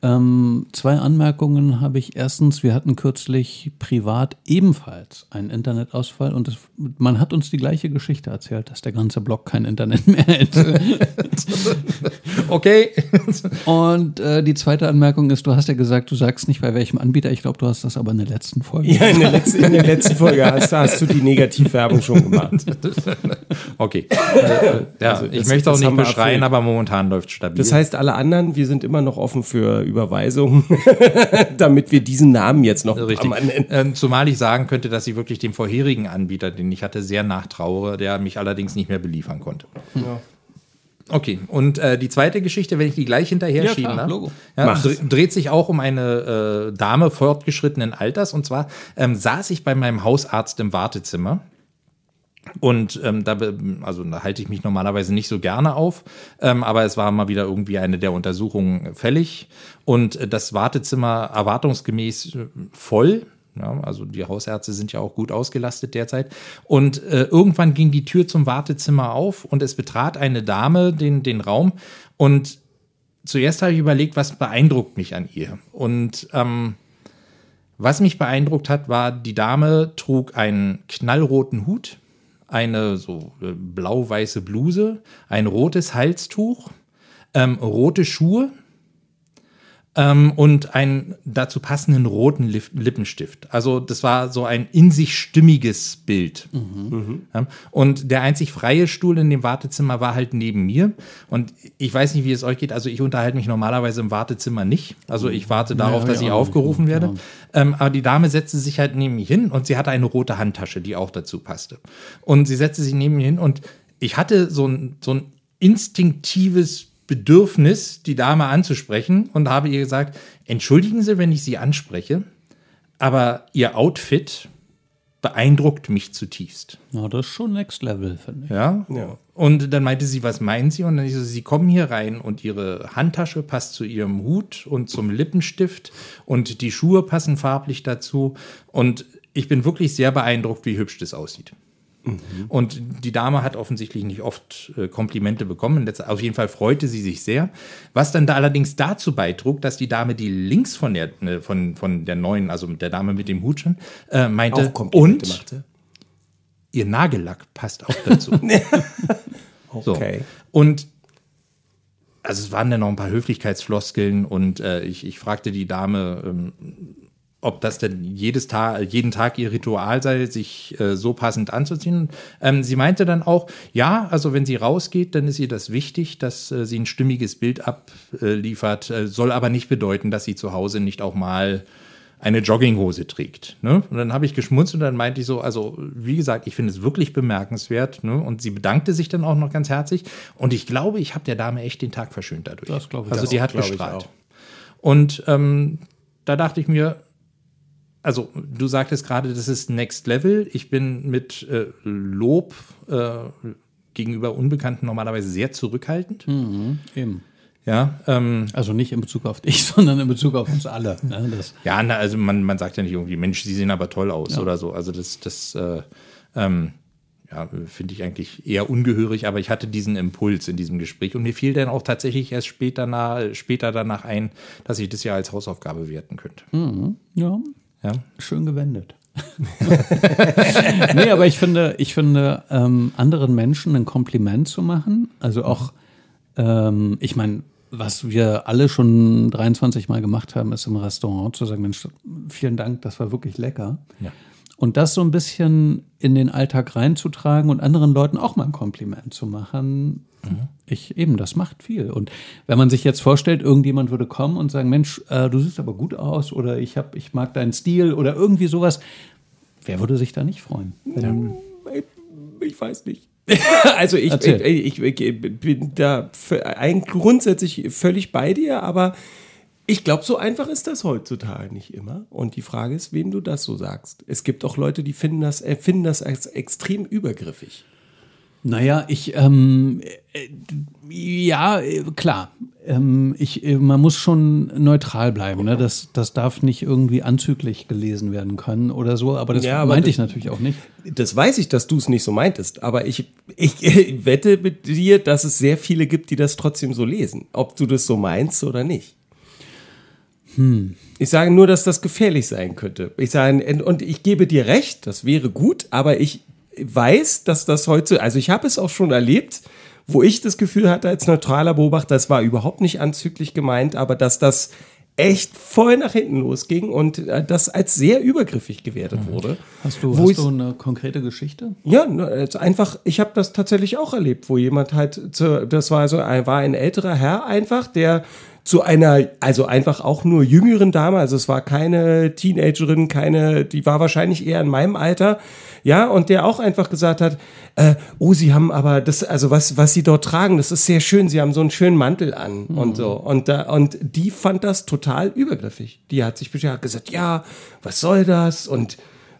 Ähm, zwei Anmerkungen habe ich. Erstens, wir hatten kürzlich privat ebenfalls einen Internetausfall und es, man hat uns die gleiche Geschichte erzählt, dass der ganze Blog kein Internet mehr <laughs> hätte. Okay. <laughs> und äh, die zweite Anmerkung ist, du hast ja gesagt, du sagst nicht bei welchem Anbieter. Ich glaube, du hast das aber in der letzten Folge. Ja, in der letzten, in der letzten Folge hast, <laughs> hast du die Negativwerbung schon gemacht. Okay. Äh, ja, Also ich das- möchte auch nicht beschreien, aber momentan läuft stabil. Das heißt, alle anderen, wir sind immer noch offen für Überweisungen, <laughs> damit wir diesen Namen jetzt noch Richtig. Ähm, zumal ich sagen könnte, dass ich wirklich dem vorherigen Anbieter, den ich hatte, sehr nachtraue, der mich allerdings nicht mehr beliefern konnte. Okay, und äh, die zweite Geschichte, wenn ich die gleich hinterher Ja, schieben klar, darf, Logo. ja, dreht sich auch um eine äh, Dame fortgeschrittenen Alters. Und zwar ähm, saß ich bei meinem Hausarzt im Wartezimmer. Und ähm, da, also da halte ich mich normalerweise nicht so gerne auf, ähm, aber es war mal wieder irgendwie eine der Untersuchungen fällig und äh, das Wartezimmer erwartungsgemäß äh, voll. Ja, also die Hausärzte sind ja auch gut ausgelastet derzeit. Und äh, irgendwann ging die Tür zum Wartezimmer auf und es betrat eine Dame den, den Raum. Und zuerst habe ich überlegt, was beeindruckt mich an ihr. Und ähm, was mich beeindruckt hat, war, die Dame trug einen knallroten Hut, eine so äh, blau-weiße Bluse, ein rotes Halstuch, ähm, rote Schuhe ähm, und einen dazu passenden roten Lippenstift. Also das war so ein in sich stimmiges Bild. Ja, und der einzig freie Stuhl in dem Wartezimmer war halt neben mir. Und ich weiß nicht, wie es euch geht. Also ich unterhalte mich normalerweise im Wartezimmer nicht. Also ich warte darauf, hab dass ich auch nicht. aufgerufen werde. Ja. Ähm, aber die Dame setzte sich halt neben mich hin und sie hatte eine rote Handtasche, die auch dazu passte. Und sie setzte sich neben mir hin und ich hatte so ein, so ein instinktives Bedürfnis, die Dame anzusprechen und habe ihr gesagt, entschuldigen Sie, wenn ich Sie anspreche, aber Ihr Outfit beeindruckt mich zutiefst. Ja, das ist schon Next Level, finde ich. Ja? Ja. Und dann meinte sie, was meinen Sie? Und dann ich so, Sie kommen hier rein und Ihre Handtasche passt zu Ihrem Hut und zum Lippenstift und die Schuhe passen farblich dazu. Und ich bin wirklich sehr beeindruckt, wie hübsch das aussieht. Und die Dame hat offensichtlich nicht oft äh, Komplimente bekommen. Letzt- Auf jeden Fall freute sie sich sehr. Was dann da allerdings dazu beitrug, dass die Dame, die links von der, ne, von, von der neuen, also der Dame mit dem Hut schon, äh, meinte, Auch Komplimente und machte. ihr Nagellack passt auch dazu. <laughs> So. Okay. Und also es waren dann noch ein paar Höflichkeitsfloskeln und äh, ich, ich fragte die Dame, ähm, ob das denn jedes Tag, jeden Tag ihr Ritual sei, sich äh, so passend anzuziehen. Ähm, sie meinte dann auch, ja, also wenn sie rausgeht, dann ist ihr das wichtig, dass äh, sie ein stimmiges Bild abliefert, äh, soll aber nicht bedeuten, dass sie zu Hause nicht auch mal eine Jogginghose trägt. Ne? Und dann habe ich geschmunzt und dann meinte ich so, also wie gesagt, ich finde es wirklich bemerkenswert. Ne? Und sie bedankte sich dann auch noch ganz herzlich. Und ich glaube, ich habe der Dame echt den Tag verschönt dadurch. Das glaube ich Also auch, hat auch. Und ähm, da dachte ich mir, also du sagtest gerade, das ist Next Level. Ich bin mit äh, Lob äh, gegenüber Unbekannten normalerweise sehr zurückhaltend. Eben. Ja, ähm, Also nicht in Bezug auf dich, <laughs> sondern in Bezug auf uns alle. Ne? Das, ja, na, also man, man sagt ja nicht irgendwie, Mensch, sie sehen aber toll aus oder so. Also das, das äh, ähm, ja, finde ich eigentlich eher ungehörig, aber ich hatte diesen Impuls in diesem Gespräch und mir fiel dann auch tatsächlich erst später, na, später danach ein, dass ich das ja als Hausaufgabe werten könnte. ja, Ja. schön gewendet. <laughs> nee, aber ich finde, ich finde, ähm, anderen Menschen ein Kompliment zu machen, also auch, ähm, ich meine, was wir alle schon 23 Mal gemacht haben, ist im Restaurant zu sagen, Mensch, vielen Dank, das war wirklich lecker. Ja. Und das so ein bisschen in den Alltag reinzutragen und anderen Leuten auch mal ein Kompliment zu machen, ich eben, das macht viel. Und wenn man sich jetzt vorstellt, irgendjemand würde kommen und sagen, Mensch, äh, du siehst aber gut aus oder ich hab, ich mag deinen Stil oder irgendwie sowas, wer würde sich da nicht freuen? Wenn, Ich weiß nicht. <laughs> also ich, ich, ich, ich bin da eigentlich grundsätzlich völlig bei dir, aber ich glaube, so einfach ist das heutzutage nicht immer. Und die Frage ist, wem du das so sagst. Es gibt auch Leute, die finden das, äh, finden das als extrem übergriffig. Naja, ich, ähm, äh, ja, äh, klar. Ähm, ich, äh, man muss schon neutral bleiben. Ne? Das, das darf nicht irgendwie anzüglich gelesen werden können oder so. Aber das Ja, aber meinte das- ich natürlich auch nicht. Das weiß ich, dass du es nicht so meintest, aber ich, <laughs> ich wette mit dir, dass es sehr viele gibt, die das trotzdem so lesen. Ob du das so meinst oder nicht. Ich sage nur, dass das gefährlich sein könnte. Ich sage, und ich gebe dir recht, das wäre gut, aber ich weiß, dass das heute, also ich habe es auch schon erlebt, wo ich das Gefühl hatte als neutraler Beobachter, das war überhaupt nicht anzüglich gemeint, aber dass das echt voll nach hinten losging und äh, das als sehr übergriffig gewertet wurde. Hast du, hast du eine konkrete Geschichte? Ja, ne, also einfach, ich habe das tatsächlich auch erlebt, wo jemand halt, das war so ein, war ein älterer Herr einfach, der zu einer, also einfach auch nur jüngeren Dame, also es war keine Teenagerin, keine, die war wahrscheinlich eher in meinem Alter, ja, und der auch einfach gesagt hat, äh, oh, sie haben aber das, also was, was sie dort tragen, das ist sehr schön, sie haben so einen schönen Mantel an und so. Und da, und die fand das total übergriffig. Die hat sich beschwert, gesagt, ja, was soll das? Und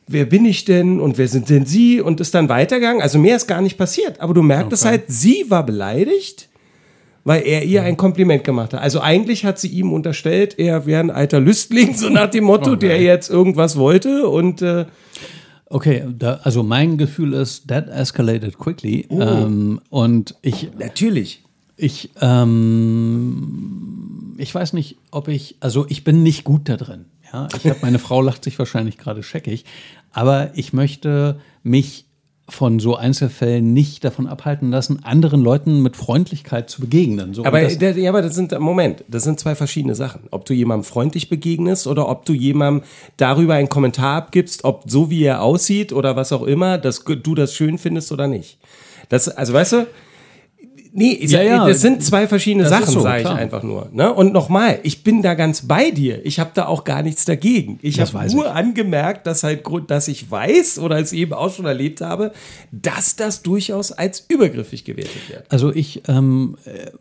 wer bin ich denn und wer sind denn Sie? Und ist dann weitergegangen. Also mehr ist gar nicht passiert. Aber du merktest halt, sie war beleidigt, weil er ihr ein Kompliment gemacht hat. Also eigentlich hat sie ihm unterstellt, er wäre ein alter Lüstling, <laughs> so nach dem Motto, der jetzt irgendwas wollte. Und äh, Okay, da, also mein Gefühl ist, that escalated quickly. Ähm, und ich, natürlich. ich, ähm, ich weiß nicht, ob ich, also ich bin nicht gut da drin. Ja, ich habe meine Frau lacht sich wahrscheinlich gerade scheckig, aber ich möchte mich von so Einzelfällen nicht davon abhalten lassen, anderen Leuten mit Freundlichkeit zu begegnen. So, Aber, das, ja, aber das sind, Moment, das sind zwei verschiedene Sachen. Ob du jemandem freundlich begegnest oder ob du jemandem darüber einen Kommentar abgibst, ob so wie er aussieht oder was auch immer, dass du das schön findest oder nicht. Das, also weißt du, nee, ich Ja, ja, das sind zwei verschiedene Sachen, so, sage ich klar. einfach nur. Ne? Und nochmal, ich bin da ganz bei dir. Ich habe da auch gar nichts dagegen. Ich habe nur ich. angemerkt, dass halt Grund, dass ich weiß oder es eben auch schon erlebt habe, dass das durchaus als übergriffig gewertet wird. Also ich, ähm, äh,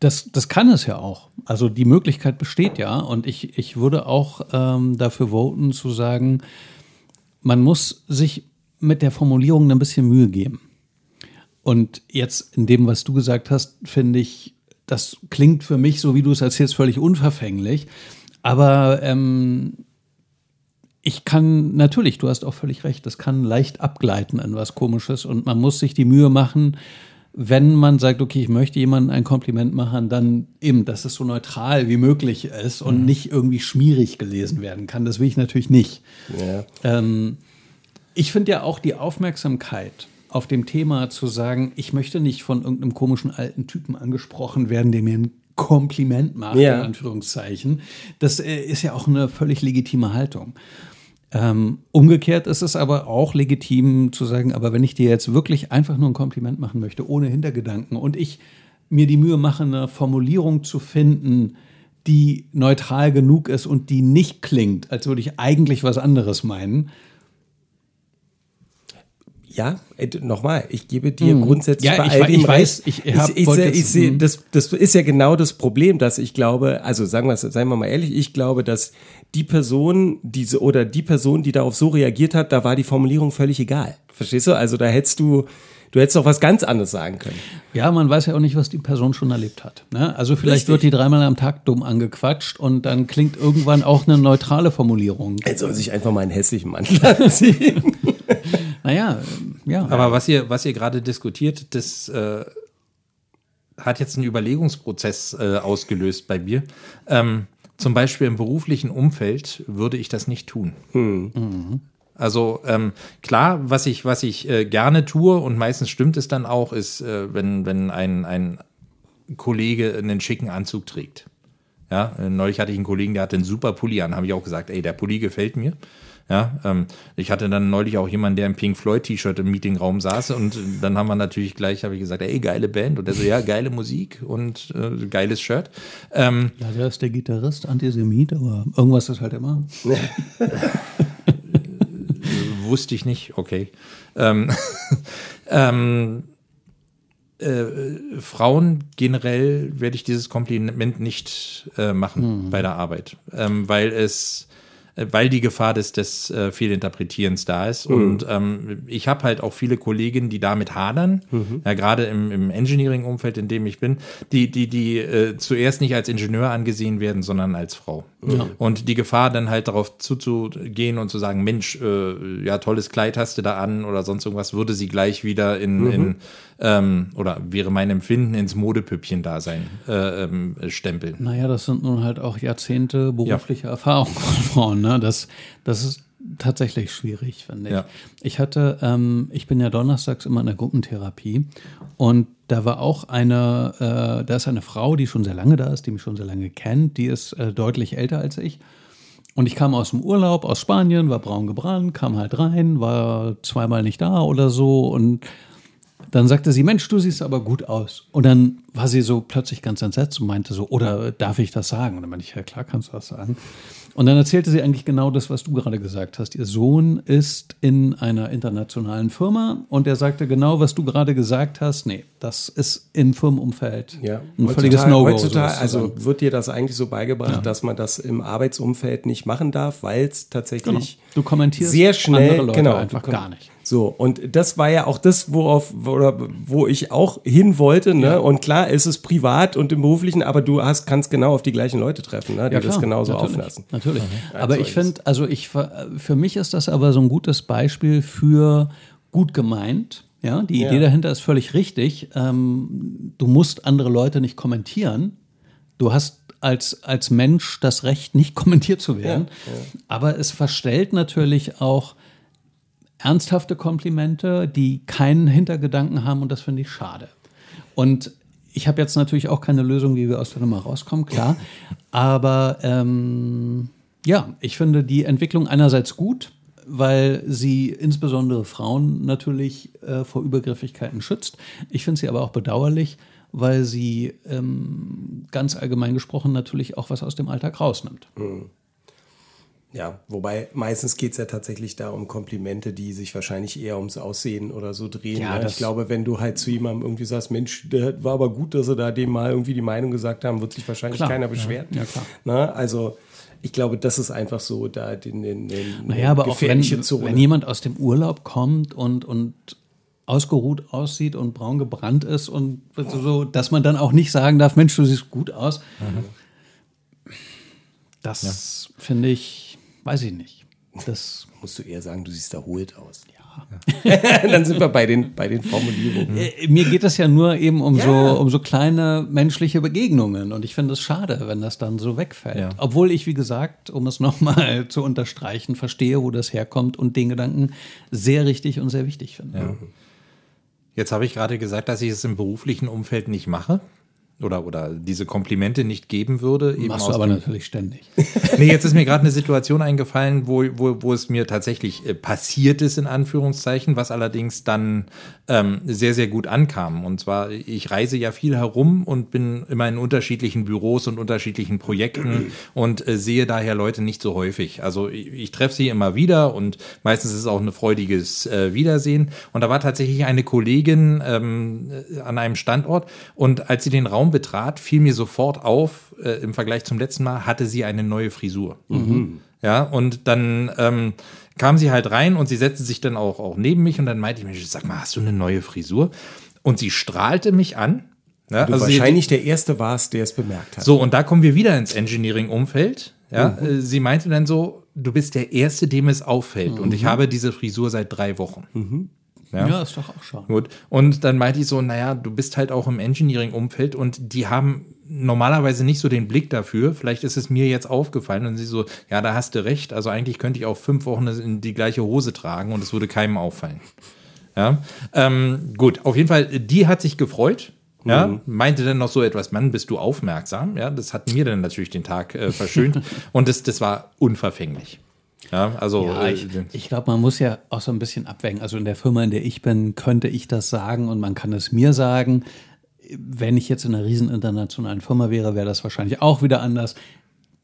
das, das kann es ja auch. Also die Möglichkeit besteht ja. Und ich, ich würde auch ähm, dafür voten zu sagen, man muss sich mit der Formulierung ein bisschen Mühe geben. Und jetzt in dem, was du gesagt hast, finde ich, das klingt für mich, so wie du es erzählst, völlig unverfänglich. Aber ähm, ich kann natürlich, du hast auch völlig recht, das kann leicht abgleiten in was Komisches und man muss sich die Mühe machen, wenn man sagt, okay, ich möchte jemandem ein Kompliment machen, dann eben, dass es so neutral wie möglich ist und nicht irgendwie schmierig gelesen werden kann. Das will ich natürlich nicht. Ja. Ähm, ich finde ja auch die Aufmerksamkeit auf dem Thema zu sagen, ich möchte nicht von irgendeinem komischen alten Typen angesprochen werden, der mir einen Kompliment macht, Ja. in Anführungszeichen. Das äh, ist ja auch eine völlig legitime Haltung. Ähm, umgekehrt ist es aber auch legitim zu sagen, aber wenn ich dir jetzt wirklich einfach nur ein Kompliment machen möchte, ohne Hintergedanken, und ich mir die Mühe mache, eine Formulierung zu finden, die neutral genug ist und die nicht klingt, als würde ich eigentlich was anderes meinen. Ja, äh, nochmal, ich gebe dir grundsätzlich Mhm. Ja, bei ich all dem ich weiß, ich ich, hab- ich, jetzt- ich sehe, das, das ist ja genau das Problem, dass ich glaube, also sagen wir, seien wir mal ehrlich, ich glaube, dass die Person, diese oder die Person, die darauf so reagiert hat, da war die Formulierung völlig egal. Verstehst du? Also da hättest du, du hättest doch was ganz anderes sagen können. Ja, man weiß ja auch nicht, was die Person schon erlebt hat. Ne? Also vielleicht Richtig. wird die dreimal am Tag dumm angequatscht und dann klingt irgendwann auch eine neutrale Formulierung. Er soll sich einfach mal einen hässlichen Mantel <laughs> anziehen. Naja, ja. Aber was ihr, was ihr gerade diskutiert, das äh, hat jetzt einen Überlegungsprozess äh, ausgelöst bei mir. Ähm, zum Beispiel im beruflichen Umfeld würde ich das nicht tun. Also ähm, klar, was ich, was ich äh, gerne tue und meistens stimmt es dann auch, ist, äh, wenn, wenn ein, ein Kollege einen schicken Anzug trägt. Ja, neulich hatte ich einen Kollegen, der hatte einen super Pulli an, habe ich auch gesagt, ey, der Pulli gefällt mir. Ja, ähm, ich hatte dann neulich auch jemanden, der im Pink Floyd T-Shirt im Meetingraum saß und dann haben wir natürlich gleich, habe ich gesagt, ey, geile Band und er so, ja, geile Musik und äh, geiles Shirt. Ähm, Leider ist der Gitarrist Antisemit, aber irgendwas ist halt immer. <laughs> wusste ich nicht, okay. Ähm, <laughs> ähm, äh, Frauen generell werde ich dieses Kompliment nicht äh, machen bei der Arbeit, ähm, weil es weil die Gefahr des, des äh, Fehlinterpretierens da ist. Und ähm, ich habe halt auch viele Kolleginnen, die damit hadern, ja, gerade im, im Engineering-Umfeld, in dem ich bin, die, die, die äh, zuerst nicht als Ingenieur angesehen werden, sondern als Frau. Und die Gefahr dann halt darauf zuzugehen und zu sagen, Mensch, äh, ja, tolles Kleid hast du da an oder sonst irgendwas, würde sie gleich wieder in, in ähm, oder wäre mein Empfinden ins Modepüppchen-Dasein äh, ähm, stempeln. Naja, das sind nun halt auch Jahrzehnte berufliche Erfahrung von <laughs> Frauen. Ne? Das, das ist tatsächlich schwierig, finde ich. Ja. Ich hatte, ähm, ich bin ja donnerstags immer in der Gruppentherapie und da war auch eine, äh, da ist eine Frau, die schon sehr lange da ist, die mich schon sehr lange kennt, die ist äh, deutlich älter als ich. Und ich kam aus dem Urlaub aus Spanien, war braun gebrannt, kam halt rein, war zweimal nicht da oder so und dann sagte sie, Mensch, du siehst aber gut aus. Und dann war sie so plötzlich ganz entsetzt und meinte so, oder darf ich das sagen? Und dann meinte ich, ja klar kannst du das sagen. Und dann erzählte sie eigentlich genau das, was du gerade gesagt hast. Ihr Sohn ist in einer internationalen Firma und er sagte genau, was du gerade gesagt hast. Nee, das ist im Firmenumfeld Ja, ein völliges No-Go. Heutzutage, also wird dir das eigentlich so beigebracht, dass man das im Arbeitsumfeld nicht machen darf, weil es tatsächlich Genau. Du kommentierst sehr schnell andere Leute genau, einfach gar nicht. So, und das war ja auch das, worauf, oder wo ich auch hin wollte, ne? Und klar ist es privat und im beruflichen, aber du hast, kannst genau auf die gleichen Leute treffen, ne? Die das klar, genauso natürlich, auflassen. Natürlich. Aber Also ich finde, also ich ver- für mich ist das aber so ein gutes Beispiel für gut gemeint. Ja, die Idee Ja. dahinter ist völlig richtig. Ähm, du musst andere Leute nicht kommentieren. Du hast als, als Mensch das Recht, nicht <laughs> kommentiert zu werden. Aber es verstellt natürlich auch ernsthafte Komplimente, die keinen Hintergedanken haben und das finde ich schade. Und ich habe jetzt natürlich auch keine Lösung, wie wir aus der Nummer rauskommen, klar. Aber ähm, ja, ich finde die Entwicklung einerseits gut, weil sie insbesondere Frauen natürlich äh, vor Übergriffigkeiten schützt. Ich finde sie aber auch bedauerlich, weil sie ähm, ganz allgemein gesprochen natürlich auch was aus dem Alltag rausnimmt. Ja, wobei meistens geht es ja tatsächlich da um Komplimente, die sich wahrscheinlich eher ums Aussehen oder so drehen. Ja, ne? Ich glaube, wenn du halt zu jemandem irgendwie sagst, Mensch, der war aber gut, dass sie da dem mal irgendwie die Meinung gesagt haben, wird sich wahrscheinlich Klar, keiner ja. beschweren. Ja, klar. Ne? Also ich glaube, das ist einfach so da den, den, den Naja, aber auch wenn, Zone. wenn jemand aus dem Urlaub kommt und, und ausgeruht aussieht und braun gebrannt ist und so, dass man dann auch nicht sagen darf, Mensch, du siehst gut aus. Das finde ich, weiß ich nicht. Das musst du eher sagen, du siehst erholt aus. Ja. <laughs> Dann sind wir bei den, bei den Formulierungen. Äh, Mir geht es ja nur eben um, Ja. so, um so kleine menschliche Begegnungen und ich finde es schade, wenn das dann so wegfällt. Ja. Obwohl ich, wie gesagt, um es <laughs> nochmal zu unterstreichen, verstehe, wo das herkommt und den Gedanken sehr richtig und sehr wichtig finde. Jetzt habe ich gerade gesagt, dass ich es im beruflichen Umfeld nicht mache. Oder, oder diese Komplimente nicht geben würde. Eben Machst aus du aber natürlich ständig. <laughs> Nee, jetzt ist mir gerade eine Situation eingefallen, wo, wo, wo es mir tatsächlich äh, passiert ist, in Anführungszeichen, was allerdings dann ähm, sehr, sehr gut ankam. Und zwar, ich reise ja viel herum und bin immer in unterschiedlichen Büros und unterschiedlichen Projekten <clears throat> und äh, sehe daher Leute nicht so häufig. Also ich, ich treffe sie immer wieder und meistens ist es auch ein freudiges äh, Wiedersehen. Und da war tatsächlich eine Kollegin ähm, äh, an einem Standort und als sie den Raum betrat, fiel mir sofort auf, äh, im Vergleich zum letzten Mal hatte sie eine neue Frisur. Ja, und dann ähm, kam sie halt rein und sie setzte sich dann auch, auch neben mich und dann meinte ich mir, sag mal, hast du eine neue Frisur? Und sie strahlte mich an. Ja, also sie- wahrscheinlich der Erste warst, der es bemerkt hat. so, und da kommen wir wieder ins Engineering-Umfeld. Ja, äh, sie meinte dann so, du bist der Erste, dem es auffällt. Und ich habe diese Frisur seit drei Wochen. Ja, ist doch auch schon. Gut. Und dann meinte ich so, naja, du bist halt auch im Engineering-Umfeld und die haben normalerweise nicht so den Blick dafür. Vielleicht ist es mir jetzt aufgefallen und sie so, ja, da hast du recht. Also eigentlich könnte ich auch fünf Wochen in die gleiche Hose tragen und es würde keinem auffallen. Ja, ähm, gut. Auf jeden Fall, die hat sich gefreut. Ja, meinte dann noch so etwas, Mann, bist du aufmerksam? Ja, das hat mir dann natürlich den Tag äh, verschönt <laughs> und das, das war unverfänglich. Ja, also Ja, äh, ich, ich glaube, man muss ja auch so ein bisschen abwägen. Also in der Firma, in der ich bin, könnte ich das sagen und man kann es mir sagen. Wenn ich jetzt in einer riesen internationalen Firma wäre, wäre das wahrscheinlich auch wieder anders.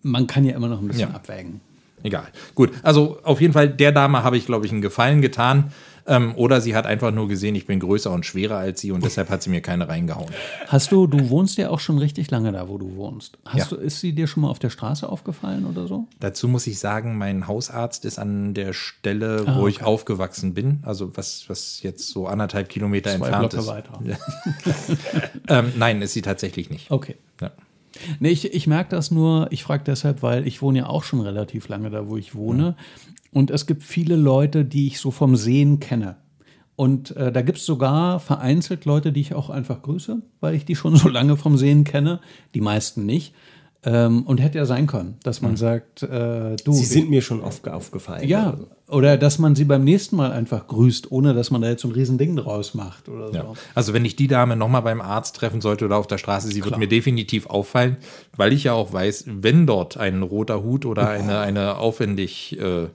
Man kann ja immer noch ein bisschen Ja. abwägen. Egal. Gut, also auf jeden Fall, der Dame habe ich, glaube ich, einen Gefallen getan. Ähm, oder sie hat einfach nur gesehen, ich bin größer und schwerer als sie und deshalb hat sie mir keine reingehauen. Hast du, du wohnst ja auch schon richtig lange da, wo du wohnst. Hast Ja. du, ist sie dir schon mal auf der Straße aufgefallen oder so? Dazu muss ich sagen, mein Hausarzt ist an der Stelle, Ah, wo ich aufgewachsen bin, also was, was jetzt so anderthalb Kilometer Zwei entfernt Blöcke ist. weiter. <laughs> Ähm, nein, ist sie tatsächlich nicht. Okay. Ja. Nee, ich, ich merke das nur, ich frage deshalb, weil ich wohne ja auch schon relativ lange da, wo ich wohne. Und es gibt viele Leute, die ich so vom Sehen kenne. Und äh, da gibt es sogar vereinzelt Leute, die ich auch einfach grüße, weil ich die schon so lange vom Sehen kenne. Die meisten nicht. Ähm, und hätte ja sein können, dass man sagt, äh, du. Sie sind mir schon oft aufgefallen. ja, Also. oder dass man sie beim nächsten Mal einfach grüßt, ohne dass man da jetzt so ein Riesending draus macht oder so. Ja. Also wenn ich die Dame nochmal beim Arzt treffen sollte oder auf der Straße, sie wird Klar. mir definitiv auffallen, weil ich ja auch weiß, wenn dort ein roter Hut oder eine, eine aufwendig, äh,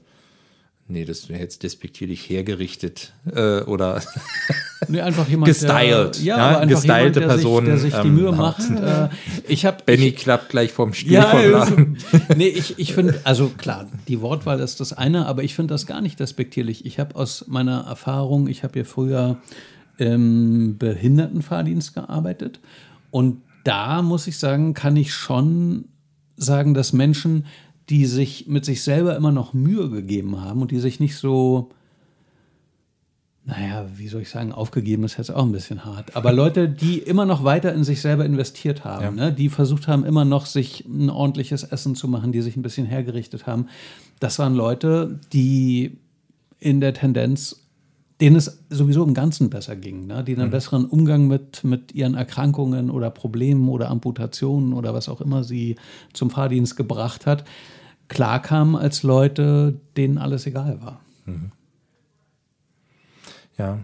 nee, das wäre jetzt despektierlich hergerichtet äh, oder Nee, einfach jemand, Gestylt, Der, ja, ja, aber einfach gestylte jemand, der Person, sich, der sich die ähm, Mühe macht. Äh, ich habe <laughs> Benny klappt gleich vom Stuhl Ja, vom Laden. nee, ich, ich finde, also klar, die Wortwahl ist das eine, aber ich finde das gar nicht despektierlich. Ich habe aus meiner Erfahrung, ich habe ja früher im Behindertenfahrdienst gearbeitet und da muss ich sagen, kann ich schon sagen, dass Menschen, die sich mit sich selber immer noch Mühe gegeben haben und die sich nicht so naja, wie soll ich sagen, aufgegeben ist jetzt auch ein bisschen hart. Aber Leute, die immer noch weiter in sich selber investiert haben, ne? die versucht haben, immer noch sich ein ordentliches Essen zu machen, die sich ein bisschen hergerichtet haben, das waren Leute, die in der Tendenz, denen es sowieso im Ganzen besser ging, ne? die einen besseren Umgang mit, mit ihren Erkrankungen oder Problemen oder Amputationen oder was auch immer sie zum Fahrdienst gebracht hat, klar kamen als Leute, denen alles egal war. Ja.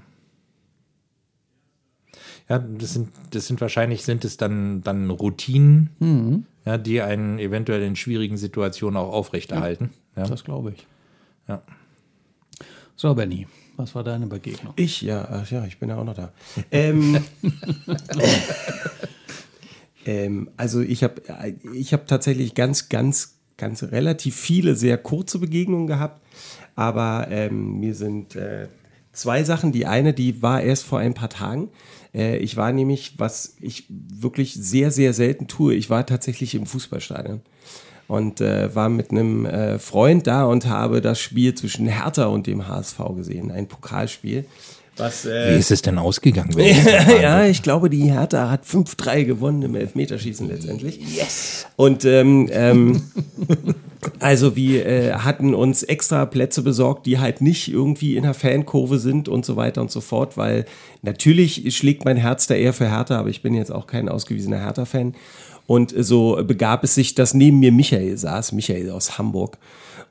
Ja, das sind, das sind wahrscheinlich sind es dann, dann Routinen, ja, die einen eventuell in schwierigen Situationen auch aufrechterhalten. Ja. Das glaube ich. Ja. So, Benny, was war deine Begegnung? Ich, ja, ach ja, ich bin ja auch noch da. <laughs> ähm, <laughs> ähm, also ich habe ich hab tatsächlich ganz, ganz, ganz relativ viele sehr kurze Begegnungen gehabt, aber ähm, mir sind äh, zwei Sachen. Die eine, die war erst vor ein paar Tagen. Äh, ich war nämlich, was ich wirklich sehr, sehr selten tue, ich war tatsächlich im Fußballstadion und äh, war mit einem äh, Freund da und habe das Spiel zwischen Hertha und dem HSV gesehen, ein Pokalspiel. Was, äh, Wie ist es denn ausgegangen? <laughs> ja, ich glaube, die Hertha hat 5-3 gewonnen im Elfmeterschießen letztendlich. Yes! Und ähm, ähm, <laughs> also wir äh, hatten uns extra Plätze besorgt, die halt nicht irgendwie in der Fankurve sind und so weiter und so fort, weil natürlich schlägt mein Herz da eher für Hertha, aber ich bin jetzt auch kein ausgewiesener Hertha-Fan. Und so begab es sich, dass neben mir Michael saß, Michael aus Hamburg.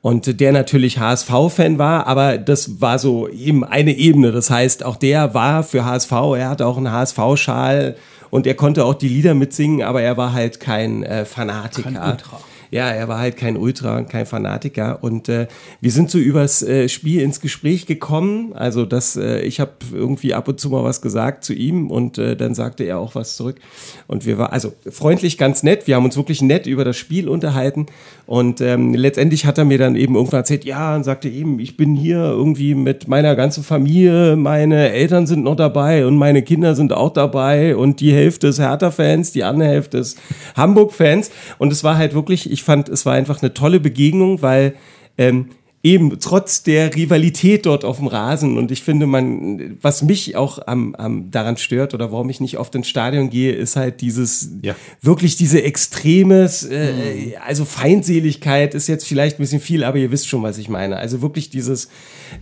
Und der natürlich HSV-Fan war, aber das war so eben eine Ebene. Das heißt, auch der war für HSV, er hatte auch einen HSV-Schal und er konnte auch die Lieder mitsingen, aber er war halt kein äh, Fanatiker. Kein. Ja, er war halt kein Ultra kein Fanatiker. Und äh, wir sind so übers äh, Spiel ins Gespräch gekommen. Also das, äh, ich habe irgendwie ab und zu mal was gesagt zu ihm und äh, dann sagte er auch was zurück. Und wir waren also freundlich, ganz nett. Wir haben uns wirklich nett über das Spiel unterhalten. Und ähm, letztendlich hat er mir dann eben irgendwann erzählt, ja, und sagte eben, ich bin hier irgendwie mit meiner ganzen Familie, meine Eltern sind noch dabei und meine Kinder sind auch dabei und die Hälfte ist Hertha-Fans, die andere Hälfte ist Hamburg-Fans. Und es war halt wirklich, ich fand, es war einfach eine tolle Begegnung, weil ähm, eben trotz der Rivalität dort auf dem Rasen und ich finde, man, was mich auch am, am daran stört oder warum ich nicht oft ins Stadion gehe, ist halt dieses Ja. wirklich diese extremes, äh, also Feindseligkeit ist jetzt vielleicht ein bisschen viel, aber ihr wisst schon, was ich meine. Also wirklich dieses,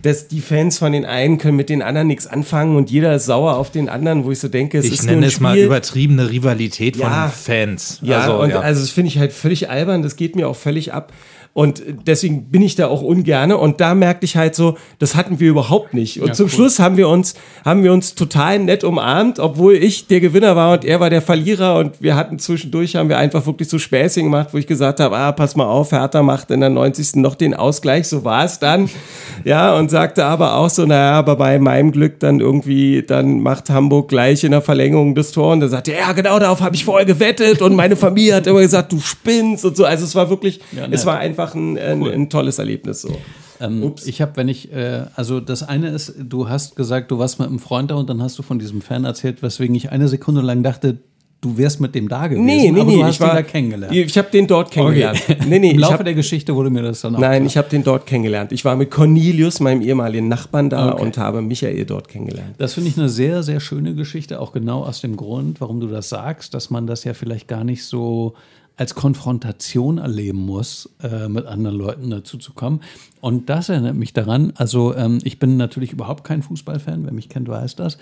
dass die Fans von den einen können mit den anderen nichts anfangen und jeder ist sauer auf den anderen, wo ich so denke, es Ich ist nur nenne ein es mal Spiel. übertriebene Rivalität Ja. von Fans. Ja, also, und ja. also das finde ich halt völlig albern, das geht mir auch völlig ab. Und deswegen bin ich da auch ungerne. Und da merkte ich halt so, das hatten wir überhaupt nicht. Und Ja, zum cool. Schluss haben wir uns, haben wir uns total nett umarmt, obwohl ich der Gewinner war und er war der Verlierer. Und wir hatten zwischendurch, haben wir einfach wirklich so Späßchen gemacht, wo ich gesagt habe, ah, pass mal auf, Hertha macht in der 90. noch den Ausgleich. So war es dann. <laughs> Ja, und sagte aber auch so, naja, aber bei meinem Glück dann irgendwie, dann macht Hamburg gleich in der Verlängerung das Tor. Und da sagte er, ja, genau darauf habe ich vorher gewettet. Und meine Familie hat immer gesagt, du spinnst und so. Also es war wirklich, Ja, es war einfach ein, ein, ein tolles Erlebnis so. Ähm, ich habe, wenn ich, äh, also das eine ist, du hast gesagt, du warst mit einem Freund da und dann hast du von diesem Fan erzählt, weswegen ich eine Sekunde lang dachte, du wärst mit dem da gewesen. Nee, nee, aber nee, du hast ich war, ihn da kennengelernt. Ich habe den dort kennengelernt. <laughs> Nee, nee, Im Laufe hab, der Geschichte wurde mir das dann auch nein, klar. ich habe den dort kennengelernt. Ich war mit Cornelius, meinem ehemaligen Nachbarn da Okay. und habe Michael dort kennengelernt. Das finde ich eine sehr, sehr schöne Geschichte, auch genau aus dem Grund, warum du das sagst, dass man das ja vielleicht gar nicht so als Konfrontation erleben muss, äh, mit anderen Leuten dazu zu kommen. Und das erinnert mich daran, also ähm, ich bin natürlich überhaupt kein Fußballfan, wer mich kennt, weiß das.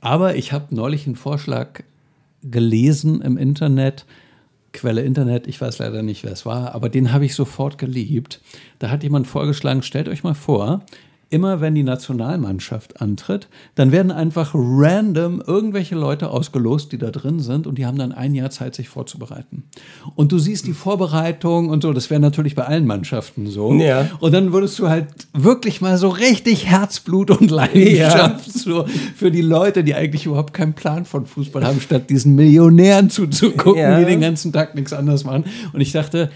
Aber ich habe neulich einen Vorschlag gelesen im Internet, Quelle Internet, ich weiß leider nicht, wer es war, aber den habe ich sofort geliebt. Da hat jemand vorgeschlagen, stellt euch mal vor, immer wenn die Nationalmannschaft antritt, dann werden einfach random irgendwelche Leute ausgelost, die da drin sind und die haben dann ein Jahr Zeit, sich vorzubereiten. Und du siehst die Vorbereitung und so, das wäre natürlich bei allen Mannschaften so. Ja. Und dann würdest du halt wirklich mal so richtig Herzblut und Leidenschaft so für die Leute, die eigentlich überhaupt keinen Plan von Fußball haben, statt diesen Millionären zuzugucken, Ja. die den ganzen Tag nichts anderes machen. Und ich dachte,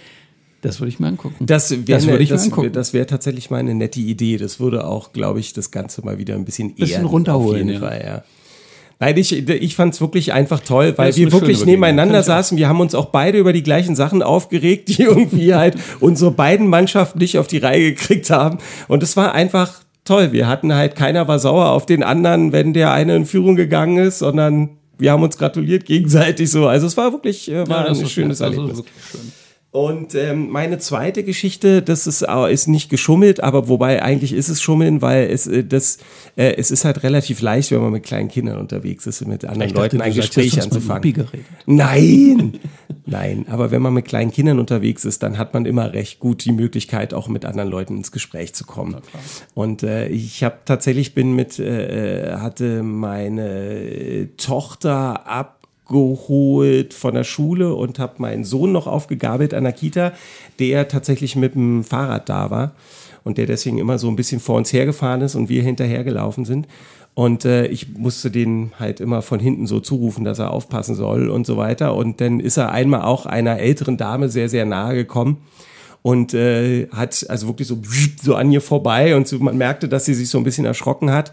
das würde ich mir angucken. Das, wär Das ne- würde ich mir das, angucken. Das wäre tatsächlich mal eine nette Idee. Das würde auch, glaube ich, das Ganze mal wieder ein bisschen, Bisschen ehren, runterholen, Auf jeden ja. Fall, ja. Nein, ich, ich fand es wirklich einfach toll, weil wir wirklich nebeneinander saßen. Wir haben uns auch beide über die gleichen Sachen aufgeregt, <laughs> die irgendwie halt unsere beiden Mannschaften nicht auf die Reihe gekriegt haben. Und es war einfach toll. Wir hatten halt, keiner war sauer auf den anderen, wenn der eine in Führung gegangen ist, sondern wir haben uns gratuliert gegenseitig so. Also es war wirklich äh, war das ein schönes Erlebnis. wirklich schön. Und ähm, meine zweite Geschichte, das ist, ist nicht geschummelt, aber wobei eigentlich ist es Schummeln, weil es, äh, das, äh, es ist halt relativ leicht, wenn man mit kleinen Kindern unterwegs ist, mit anderen Ich dachte, Leuten du ein Gespräch anzufangen. Nein, <laughs> nein, aber wenn man mit kleinen Kindern unterwegs ist, dann hat man immer recht gut die Möglichkeit, auch mit anderen Leuten ins Gespräch zu kommen. Und äh, ich habe tatsächlich bin mit, äh, äh, hatte meine Tochter abgeholt von der Schule und habe meinen Sohn noch aufgegabelt an der Kita, der tatsächlich mit dem Fahrrad da war und der deswegen immer so ein bisschen vor uns hergefahren ist und wir hinterhergelaufen sind. Und äh, ich musste den halt immer von hinten so zurufen, dass er aufpassen soll und so weiter. Und dann ist er einmal auch einer älteren Dame sehr, sehr nahe gekommen und äh, hat also wirklich so, so an ihr vorbei und so, man merkte, dass sie sich so ein bisschen erschrocken hat.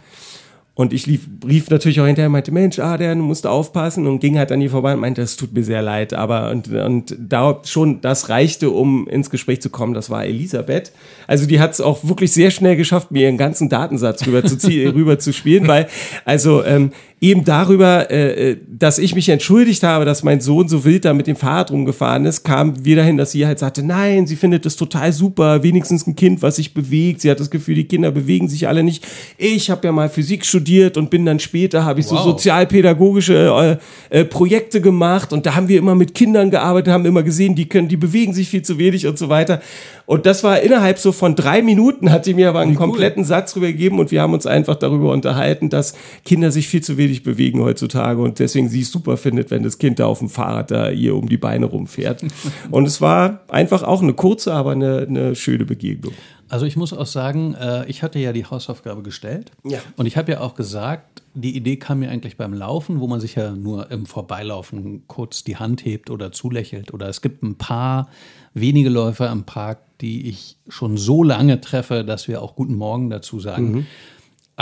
Und ich lief, rief natürlich auch hinterher, meinte, Mensch, ah, der, du musst aufpassen und ging halt an ihr vorbei und meinte, es tut mir sehr leid, aber und, und da schon das reichte, um ins Gespräch zu kommen, das war Elisabeth. Also die hat es auch wirklich sehr schnell geschafft, mir ihren ganzen Datensatz rüber zu, ziehen, <laughs> rüber zu spielen, weil, also ähm, eben darüber, äh, äh, dass ich mich entschuldigt habe, dass mein Sohn so wild da mit dem Fahrrad rumgefahren ist, kam wir dahin, dass sie halt sagte, nein, sie findet das total super, wenigstens ein Kind, was sich bewegt. Sie hat das Gefühl, die Kinder bewegen sich alle nicht. Ich habe ja mal Physik studiert und bin dann später, habe ich wow. so sozialpädagogische äh, äh, Projekte gemacht und da haben wir immer mit Kindern gearbeitet, haben immer gesehen, die können, die bewegen sich viel zu wenig und so weiter. Und das war innerhalb so von drei Minuten, hat sie mir aber einen Wie kompletten cool. Satz drüber gegeben und wir haben uns einfach darüber unterhalten, dass Kinder sich viel zu wenig bewegen heutzutage und deswegen sie es super findet, wenn das Kind da auf dem Fahrrad da ihr um die Beine rumfährt. <laughs> und es war einfach auch eine kurze, aber eine, eine schöne Begegnung. Also ich muss auch sagen, äh, ich hatte ja die Hausaufgabe gestellt. Ja. Und ich habe ja auch gesagt, die Idee kam mir eigentlich beim Laufen, wo man sich ja nur im Vorbeilaufen kurz die Hand hebt oder zulächelt. Oder es gibt ein paar wenige Läufer im Park, die ich schon so lange treffe, dass wir auch Guten Morgen dazu sagen. Mhm.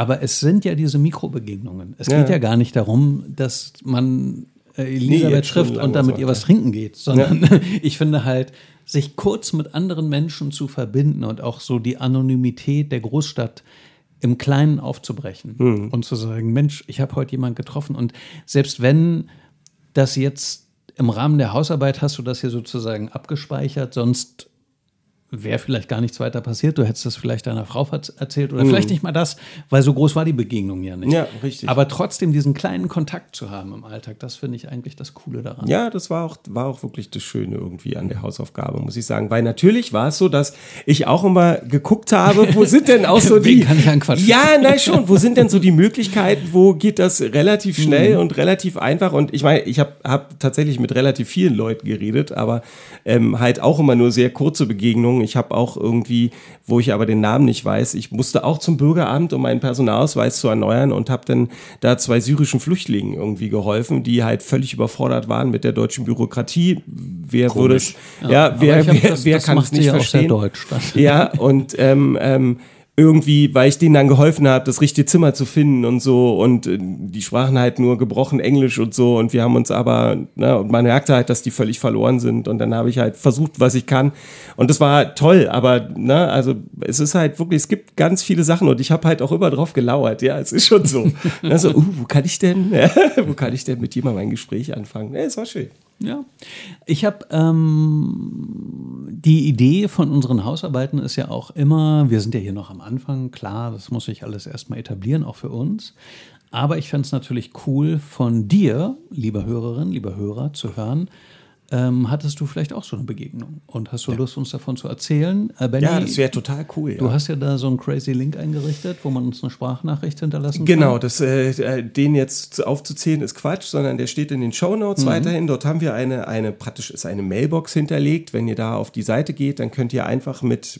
Aber es sind ja diese Mikrobegegnungen. Es ja. geht ja gar nicht darum, dass man äh, Elisabeth nee, trifft und damit ihr was trinken geht, sondern ja. <laughs> ich finde halt, sich kurz mit anderen Menschen zu verbinden und auch so die Anonymität der Großstadt im Kleinen aufzubrechen mhm. und zu sagen, Mensch, ich habe heute jemanden getroffen und selbst wenn das jetzt im Rahmen der Hausarbeit hast du das hier sozusagen abgespeichert, sonst wäre vielleicht gar nichts weiter passiert. Du hättest das vielleicht deiner Frau erzählt oder mhm. vielleicht nicht mal das, weil so groß war die Begegnung ja nicht. Ja, richtig. Aber trotzdem diesen kleinen Kontakt zu haben im Alltag, das finde ich eigentlich das Coole daran. Ja, das war auch, war auch wirklich das Schöne irgendwie an der Hausaufgabe, muss ich sagen. Weil natürlich war es so, dass ich auch immer geguckt habe, wo sind denn auch <laughs> so die. kann ich anquatschen? Ja, nein, schon. Wo sind denn so die Möglichkeiten, wo geht das relativ schnell mhm. und relativ einfach? Und ich meine, ich habe hab tatsächlich mit relativ vielen Leuten geredet, aber ähm, halt auch immer nur sehr kurze Begegnungen ich habe auch irgendwie, wo ich aber den Namen nicht weiß, ich musste auch zum Bürgeramt, um meinen Personalausweis zu erneuern und habe dann da zwei syrischen Flüchtlingen irgendwie geholfen, die halt völlig überfordert waren mit der deutschen Bürokratie. Wer Komisch. würde es, ja, ja wer, wer, das, wer das kann es nicht ja verstehen? Deutsch, ja, und ähm, ähm, irgendwie, weil ich denen dann geholfen habe, das richtige Zimmer zu finden und so. Und äh, die sprachen halt nur gebrochen Englisch und so. Und wir haben uns aber, ne, und man merkte halt, dass die völlig verloren sind. Und dann habe ich halt versucht, was ich kann. Und das war toll, aber ne, also es ist halt wirklich, es gibt ganz viele Sachen. Und ich habe halt auch immer drauf gelauert, ja, es ist schon so. <laughs> also, uh, wo kann ich denn, <laughs> wo kann ich denn mit jemandem ein Gespräch anfangen? Ja, es war schön. Ja, ich habe ähm, die Idee von unseren Hausarbeiten ist ja auch immer, wir sind ja hier noch am Anfang, klar, das muss sich alles erstmal etablieren, auch für uns. Aber ich fände es natürlich cool von dir, lieber Hörerin, lieber Hörer, zu hören, ähm, hattest du vielleicht auch so eine Begegnung und hast du ja. Lust, uns davon zu erzählen? Äh, Benny, ja, das wäre total cool. Du ja. hast ja da so einen crazy Link eingerichtet, wo man uns eine Sprachnachricht hinterlassen genau, kann. Genau, äh, den jetzt aufzuzählen ist Quatsch, sondern der steht in den Show Notes mhm. weiterhin. Dort haben wir eine, eine, praktisch ist eine Mailbox hinterlegt. Wenn ihr da auf die Seite geht, dann könnt ihr einfach mit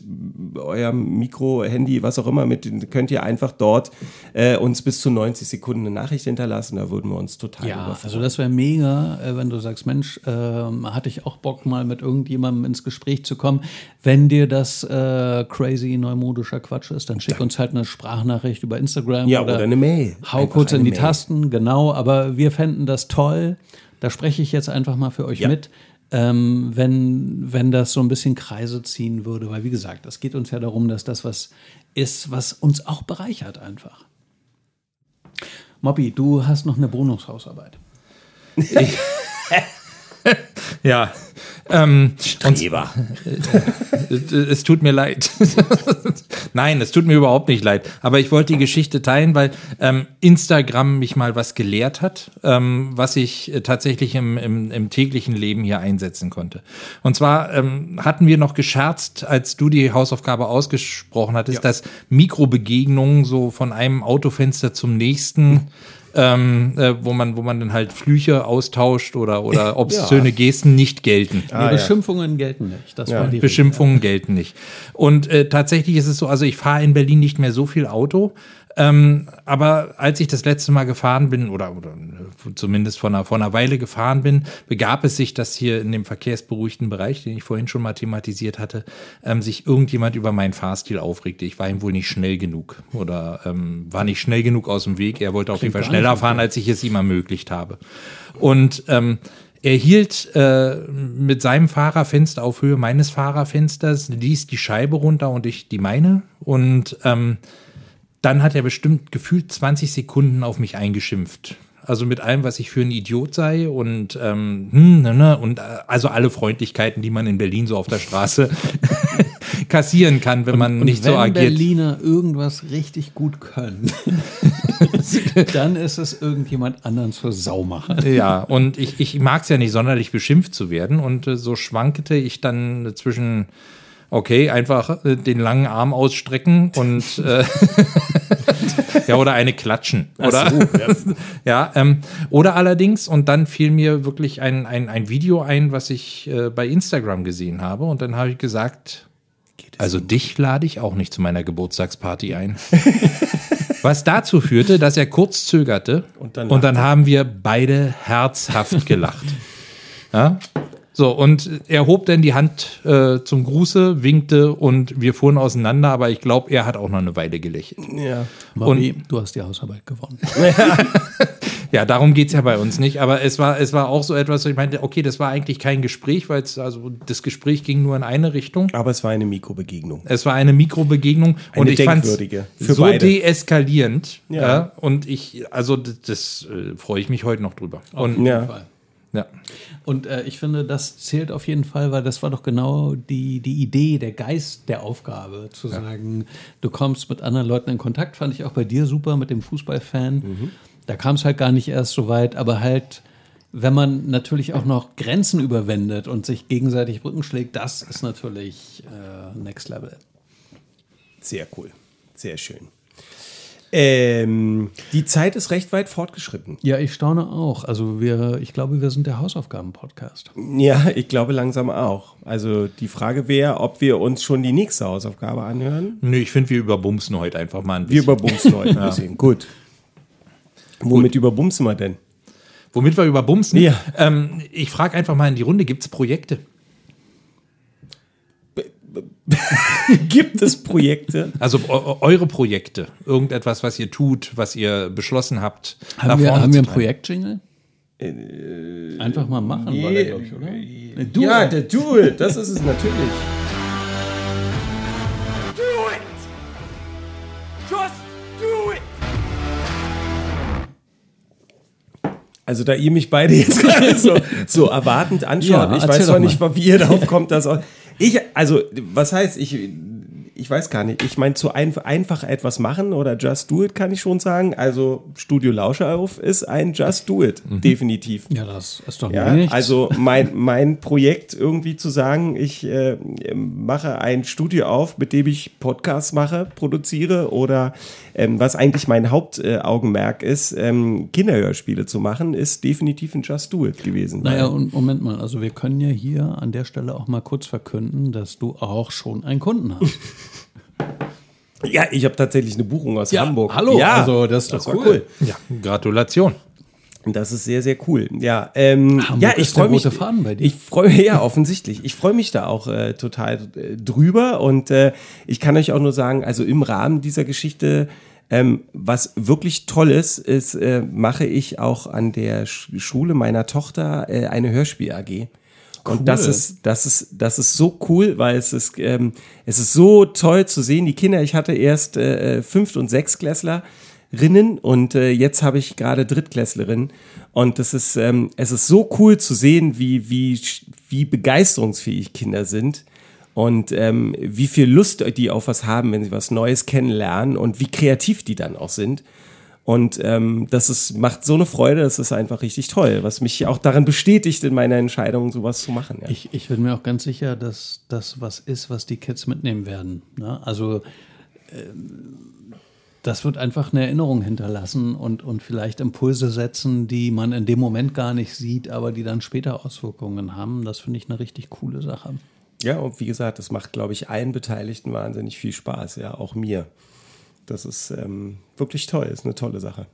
eurem Mikro, Handy, was auch immer, mit, könnt ihr einfach dort äh, uns bis zu 90 Sekunden eine Nachricht hinterlassen. Da würden wir uns total ja, überfreuen. Also das wäre mega, äh, wenn du sagst, Mensch, ähm, hatte ich auch Bock, mal mit irgendjemandem ins Gespräch zu kommen. Wenn dir das äh, crazy neumodischer Quatsch ist, dann schick uns halt eine Sprachnachricht über Instagram ja, oder, oder eine Mail. Hau einfach kurz in die Mail. Tasten, genau. Aber wir fänden das toll. Da spreche ich jetzt einfach mal für euch ja. mit. Ähm, wenn, wenn das so ein bisschen Kreise ziehen würde. Weil, wie gesagt, es geht uns ja darum, dass das was ist, was uns auch bereichert einfach. Mobby, du hast noch eine Bonushausarbeit. <laughs> <laughs> ja. Ähm, Streber. Und, äh, es tut mir leid. <laughs> Nein, es tut mir überhaupt nicht leid. Aber ich wollte die Geschichte teilen, weil ähm, Instagram mich mal was gelehrt hat, ähm, was ich äh, tatsächlich im, im, im, täglichen Leben hier einsetzen konnte. Und zwar ähm, hatten wir noch gescherzt, als du die Hausaufgabe ausgesprochen hattest, ja. dass Mikrobegegnungen so von einem Autofenster zum nächsten ähm, äh, wo man, wo man dann halt Flüche austauscht oder, oder obszöne ja. Gesten nicht gelten. Ah, nee, Beschimpfungen ja. gelten nicht. Das ja. Beschimpfungen gelten nicht. Und äh, tatsächlich ist es so, also ich fahre in Berlin nicht mehr so viel Auto. Ähm, aber als ich das letzte Mal gefahren bin, oder, oder zumindest vor einer, vor einer Weile gefahren bin, begab es sich, dass hier in dem verkehrsberuhigten Bereich, den ich vorhin schon mal thematisiert hatte, ähm, sich irgendjemand über meinen Fahrstil aufregte. Ich war ihm wohl nicht schnell genug oder ähm, war nicht schnell genug aus dem Weg. Er wollte auf jeden Fall schneller fahren, als ich es ihm ermöglicht habe. Und ähm, er hielt äh, mit seinem Fahrerfenster auf Höhe meines Fahrerfensters, ließ die Scheibe runter und ich die meine. Und ähm, dann hat er bestimmt gefühlt 20 Sekunden auf mich eingeschimpft. also mit allem, was ich für ein Idiot sei und ähm, hm, ne, ne, und äh, also alle Freundlichkeiten, die man in Berlin so auf der Straße <laughs> kassieren kann, wenn man Und nicht wenn so agiert. Berliner irgendwas richtig gut können, <laughs> dann ist es irgendjemand anderen zur Sau machen. Ja, und ich, ich mag es ja nicht sonderlich beschimpft zu werden. Und äh, so schwankete ich dann zwischen, okay, einfach äh, den langen Arm ausstrecken und äh, <laughs> ja, oder eine klatschen. Oder? <laughs> ja, ähm, oder allerdings, und dann fiel mir wirklich ein, ein, ein Video ein, was ich äh, bei Instagram gesehen habe. Und dann habe ich gesagt, also dich lade ich auch nicht zu meiner Geburtstagsparty ein. <laughs> Was dazu führte, dass er kurz zögerte Und dann und dann haben wir beide herzhaft gelacht. Ja? So, und er hob dann die Hand äh, zum Gruße, winkte und wir fuhren auseinander, aber ich glaube, er hat auch noch eine Weile gelächelt. Ja. Bobby, du hast die Hausarbeit gewonnen. <laughs> Ja, darum geht's ja bei uns nicht, aber es war, es war auch so etwas, wo ich meinte, okay, das war eigentlich kein Gespräch, weil es, also das Gespräch ging nur in eine Richtung. Aber es war eine Mikrobegegnung. Es war eine Mikrobegegnung und Eine ich fand für so beide. deeskalierend. Ja. Ja. und ich, also das, das äh, freue ich mich heute noch drüber. Und, Ja. Fall. ja. Und äh, ich finde, das zählt auf jeden Fall, weil das war doch genau die, die Idee, der Geist der Aufgabe, zu sagen, du kommst mit anderen Leuten in Kontakt, fand ich auch bei dir super mit dem Fußballfan. Da kam es halt gar nicht erst so weit, aber halt, wenn man natürlich auch noch Grenzen überwindet und sich gegenseitig Brücken schlägt, das ist natürlich äh, Next Level. Sehr cool. Sehr schön. Ähm, die Zeit ist recht weit fortgeschritten. Ja, ich staune auch. Also wir, ich glaube, wir sind der Hausaufgaben-Podcast. Ja, ich glaube langsam auch. Also die Frage wäre, ob wir uns schon die nächste Hausaufgabe anhören. Nö, ich finde, wir überbumsen heute einfach mal ein Wir bisschen. überbumsen heute ein bisschen. Gut. Womit überbumsen wir denn? Womit wir überbumsen? Ja. Ähm, ich frage einfach mal in die Runde, gibt es Projekte? <laughs> Gibt es Projekte? Also eu- eure Projekte, irgendetwas, was ihr tut, was ihr beschlossen habt. nach Haben wir, haben wir einen treiben? Projekt-Jingle? Einfach mal machen, war der, glaube ich, oder? Nee, ja, der Duel, das ist es natürlich. Do it! Just do it! Also da ihr mich beide jetzt gerade <laughs> so, so erwartend anschaut, Ja, ich weiß zwar nicht, wie ihr darauf kommt, dass auch, ich, also was heißt, ich, ich weiß gar nicht, ich meine zu ein, einfach etwas machen oder Just Do It kann ich schon sagen, also Studio Lauscher ist ein Just Do It, definitiv. ja, das ist doch Ja, nichts. also mein, mein Projekt irgendwie zu sagen, ich äh, mache ein Studio auf, mit dem ich Podcasts mache, produziere oder ähm, was eigentlich mein Hauptaugenmerk äh, ist, ähm, Kinderhörspiele zu machen, ist definitiv ein Just Do It gewesen. Naja, und Moment mal, also wir können ja hier an der Stelle auch mal kurz verkünden, dass du auch schon einen Kunden hast. <laughs> ja, ich habe tatsächlich eine Buchung aus Hamburg. hallo, ja, also das ist das doch war cool. cool. Ja, Gratulation. Das ist sehr, sehr cool. Ja, ähm, Hamburg ja ich freue mich. rote Faden bei dir. Ich freue mich, <laughs> ja, offensichtlich. Ich freue mich da auch äh, total äh, drüber und äh, ich kann euch auch nur sagen, also im Rahmen dieser Geschichte, ähm, was wirklich toll ist, ist, äh, mache ich auch an der Sch Schule meiner Tochter äh, eine Hörspiel AG. Und das ist, das ist, das ist so cool, weil es ist, ähm, es ist so toll zu sehen. Die Kinder, ich hatte erst äh, Fünft- und Sechstklässlerinnen und äh, jetzt habe ich gerade Drittklässlerinnen. Und das ist, ähm, es ist so cool zu sehen, wie, wie, wie begeisterungsfähig Kinder sind und ähm, wie viel Lust die auf was haben, wenn sie was Neues kennenlernen und wie kreativ die dann auch sind. Und ähm, das ist, macht so eine Freude, das ist einfach richtig toll, was mich auch daran bestätigt, in meiner Entscheidung, sowas zu machen. Ja. Ich, ich bin mir auch ganz sicher, dass das was ist, was die Kids mitnehmen werden. Ne? Also ähm, das wird einfach eine Erinnerung hinterlassen und, und vielleicht Impulse setzen, die man in dem Moment gar nicht sieht, aber die dann später Auswirkungen haben. Das finde ich eine richtig coole Sache. Ja, und wie gesagt, das macht, glaube ich, allen Beteiligten wahnsinnig viel Spaß, ja, auch mir. Das ist ähm, wirklich toll, ist eine tolle Sache.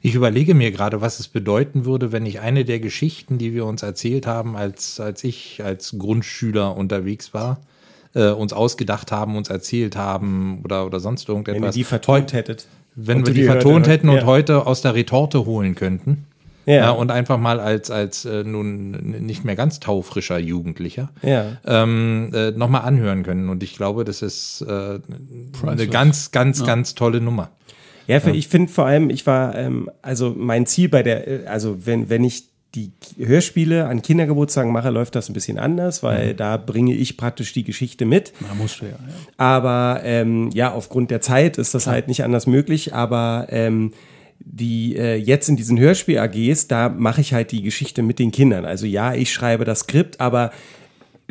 Ich überlege mir gerade, was es bedeuten würde, wenn ich eine der Geschichten, die wir uns erzählt haben, als, als ich als Grundschüler unterwegs war, äh, uns ausgedacht haben, uns erzählt haben oder, oder sonst Wenn irgendetwas. ihr die vertont hättet. wenn wir die gehört vertont hätten und Ja. heute aus der Retorte holen könnten. Ja. Ja, und einfach mal als, als äh, nun nicht mehr ganz taufrischer Jugendlicher Ja. ähm, äh, nochmal anhören können. Und ich glaube, das ist äh, eine ganz, ganz, ganz tolle Nummer. Ja, für, ich finde vor allem, ich war, ähm, also mein Ziel bei der, äh, also wenn, wenn ich die Hörspiele an Kindergeburtstagen mache, läuft das ein bisschen anders, weil da bringe ich praktisch die Geschichte mit. Da musst du ja. ja. Aber ähm, ja, aufgrund der Zeit ist das halt nicht anders möglich. Aber ähm, die äh, jetzt in diesen Hörspiel-AGs, da mache ich halt die Geschichte mit den Kindern. Also ja, ich schreibe das Skript, aber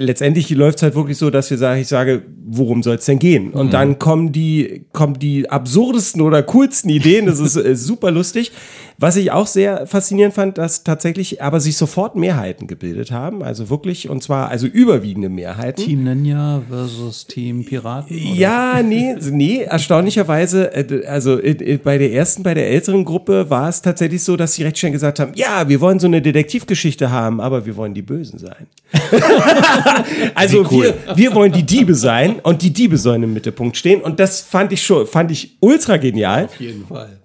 letztendlich läuft es halt wirklich so, dass wir sagen, ich sage, worum soll es denn gehen? Und dann kommen die, kommen die absurdesten oder coolsten Ideen. Das ist äh, super lustig. Was ich auch sehr faszinierend fand, dass tatsächlich aber sich sofort Mehrheiten gebildet haben. Also wirklich, und zwar also überwiegende Mehrheiten. Team Ninja versus Team Piraten. oder? Ja, nee, nee, erstaunlicherweise, äh, also äh, äh, bei der ersten, bei der älteren Gruppe war es tatsächlich so, dass sie recht schnell gesagt haben, ja, wir wollen so eine Detektivgeschichte haben, aber wir wollen die Bösen sein. <laughs> <laughs> also wir, wir wollen die Diebe sein und die Diebe sollen im Mittelpunkt stehen und das fand ich schon, fand ich ultra genial. Auf jeden Fall.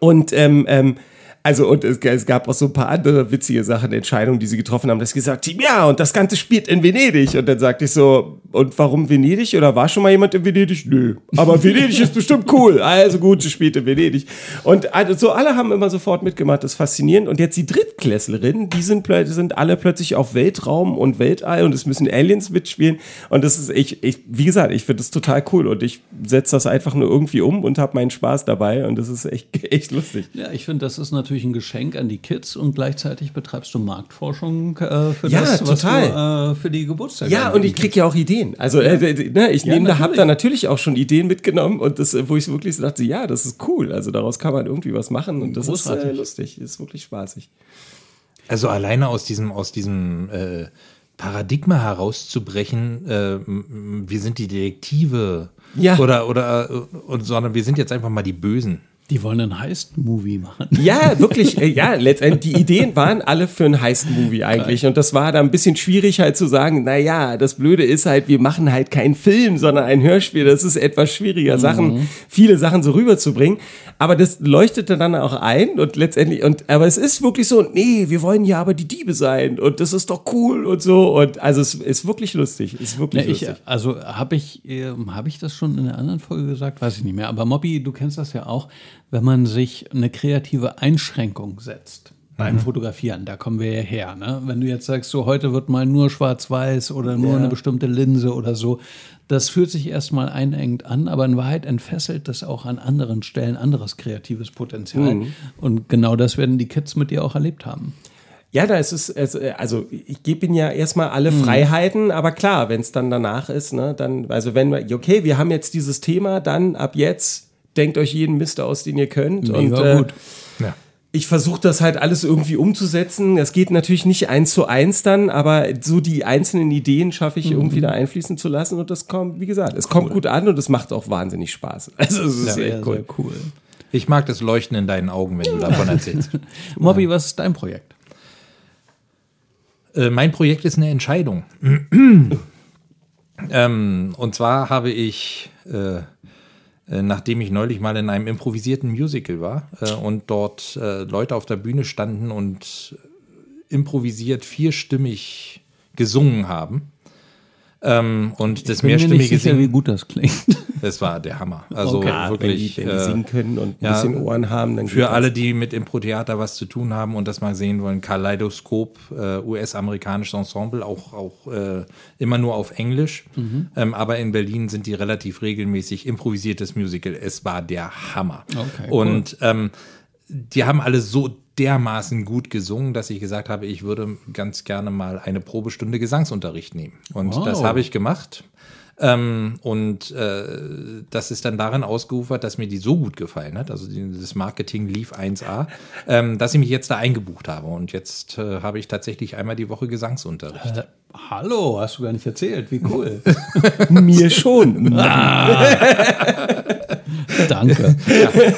Und ähm, ähm, also und es, es gab auch so ein paar andere witzige Sachen, Entscheidungen, die sie getroffen haben, dass sie gesagt haben, ja, und das Ganze spielt in Venedig. Und dann sagte ich so, und warum Venedig? Oder war schon mal jemand in Venedig? Nö. Aber Venedig ist bestimmt cool. Also gut, sie spielt in Venedig. Und also so alle haben immer sofort mitgemacht, das ist faszinierend. Und jetzt die Drittklässlerinnen, die sind, sind alle plötzlich auf Weltraum und Weltall und es müssen Aliens mitspielen. Und das ist, ich, ich wie gesagt, ich finde das total cool. Und ich setze das einfach nur irgendwie um und habe meinen Spaß dabei. Und das ist echt, <laughs> echt lustig. Ja, ich finde, das ist natürlich ein Geschenk an die Kids und gleichzeitig betreibst du Marktforschung äh, für Ja, das, was total. du äh, für die Geburtstage Ja, und ich kriege ja auch Ideen. Also äh, ne, ich Ja, nehme da, hab natürlich. da natürlich auch schon Ideen mitgenommen und das, wo ich wirklich so dachte, ja, das ist cool. Also daraus kann man irgendwie was machen und das ist äh, Großartig. lustig, ist wirklich spaßig. Also alleine aus diesem, aus diesem äh, Paradigma herauszubrechen, äh, wir sind die Detektive Ja. oder, oder äh, und, sondern wir sind jetzt einfach mal die Bösen. Die wollen einen Heist-Movie machen. Ja, wirklich, äh, ja, letztendlich, die Ideen waren alle für ein Heist-Movie eigentlich und das war da ein bisschen schwierig halt zu sagen, na ja, das Blöde ist halt, wir machen halt keinen Film, sondern ein Hörspiel, das ist etwas schwieriger, Sachen, viele Sachen so rüberzubringen, aber das leuchtete dann auch ein und letztendlich, und, aber es ist wirklich so, nee, wir wollen ja aber die Diebe sein und das ist doch cool und so und also es ist wirklich lustig, ist wirklich ich, lustig. also habe ich, ähm, hab ich das schon in einer anderen Folge gesagt? Weiß ich nicht mehr. Aber Mobby, du kennst das ja auch, wenn man sich eine kreative Einschränkung setzt beim Fotografieren, da kommen wir ja her. Ne? Wenn du jetzt sagst, so heute wird mal nur schwarz-weiß oder nur eine bestimmte Linse oder so, das fühlt sich erstmal einengend an, aber in Wahrheit entfesselt das auch an anderen Stellen anderes kreatives Potenzial. Und genau das werden die Kids mit dir auch erlebt haben. Ja, da ist es, also ich gebe ihnen ja erstmal alle Freiheiten, aber klar, wenn es dann danach ist, ne, dann, also wenn wir, okay, wir haben jetzt dieses Thema, dann ab jetzt denkt euch jeden Mist aus, den ihr könnt. Mega und äh, gut. Ja. ich versuche das halt alles irgendwie umzusetzen. Es geht natürlich nicht eins zu eins dann, aber so die einzelnen Ideen schaffe ich irgendwie da einfließen zu lassen und das kommt, wie gesagt, es kommt gut an und es macht auch wahnsinnig Spaß. <laughs> Also es ist Sehr, echt cool. sehr cool. Ich mag das Leuchten in deinen Augen, wenn du davon erzählst. <laughs> Mobby, was ist dein Projekt? Äh, mein Projekt ist eine Entscheidung. <clears throat> ähm, und zwar habe ich, äh, nachdem ich neulich mal in einem improvisierten Musical war äh, und dort äh, Leute auf der Bühne standen und improvisiert vierstimmig gesungen haben. Ähm, und das Bin mir nicht mehrstimmige sicher, wie Singen, gut das klingt. <laughs> das war der Hammer. Also Okay. Wirklich. wenn die, wenn die äh, singen können und ein ja, bisschen Ohren haben, dann geht Für das. alle, die mit Impro-Theater was zu tun haben und das mal sehen wollen, Kaleidoskop, äh, US-amerikanisches Ensemble, auch, auch äh, immer nur auf Englisch. Ähm, aber in Berlin sind die relativ regelmäßig improvisiertes Musical. Es war der Hammer. Okay, und ähm, die haben alle so dermaßen gut gesungen, dass ich gesagt habe, ich würde ganz gerne mal eine Probestunde Gesangsunterricht nehmen. Und Wow. das habe ich gemacht. Ähm, und äh, das ist dann darin ausgeufert, dass mir die so gut gefallen hat. Also die, das Marketing lief 1A, ähm, dass ich mich jetzt da eingebucht habe. Und jetzt äh, habe ich tatsächlich einmal die Woche Gesangsunterricht. Äh, hallo, hast du gar nicht erzählt. Wie cool. <laughs> Mir schon. <laughs> <laughs> <laughs> Danke.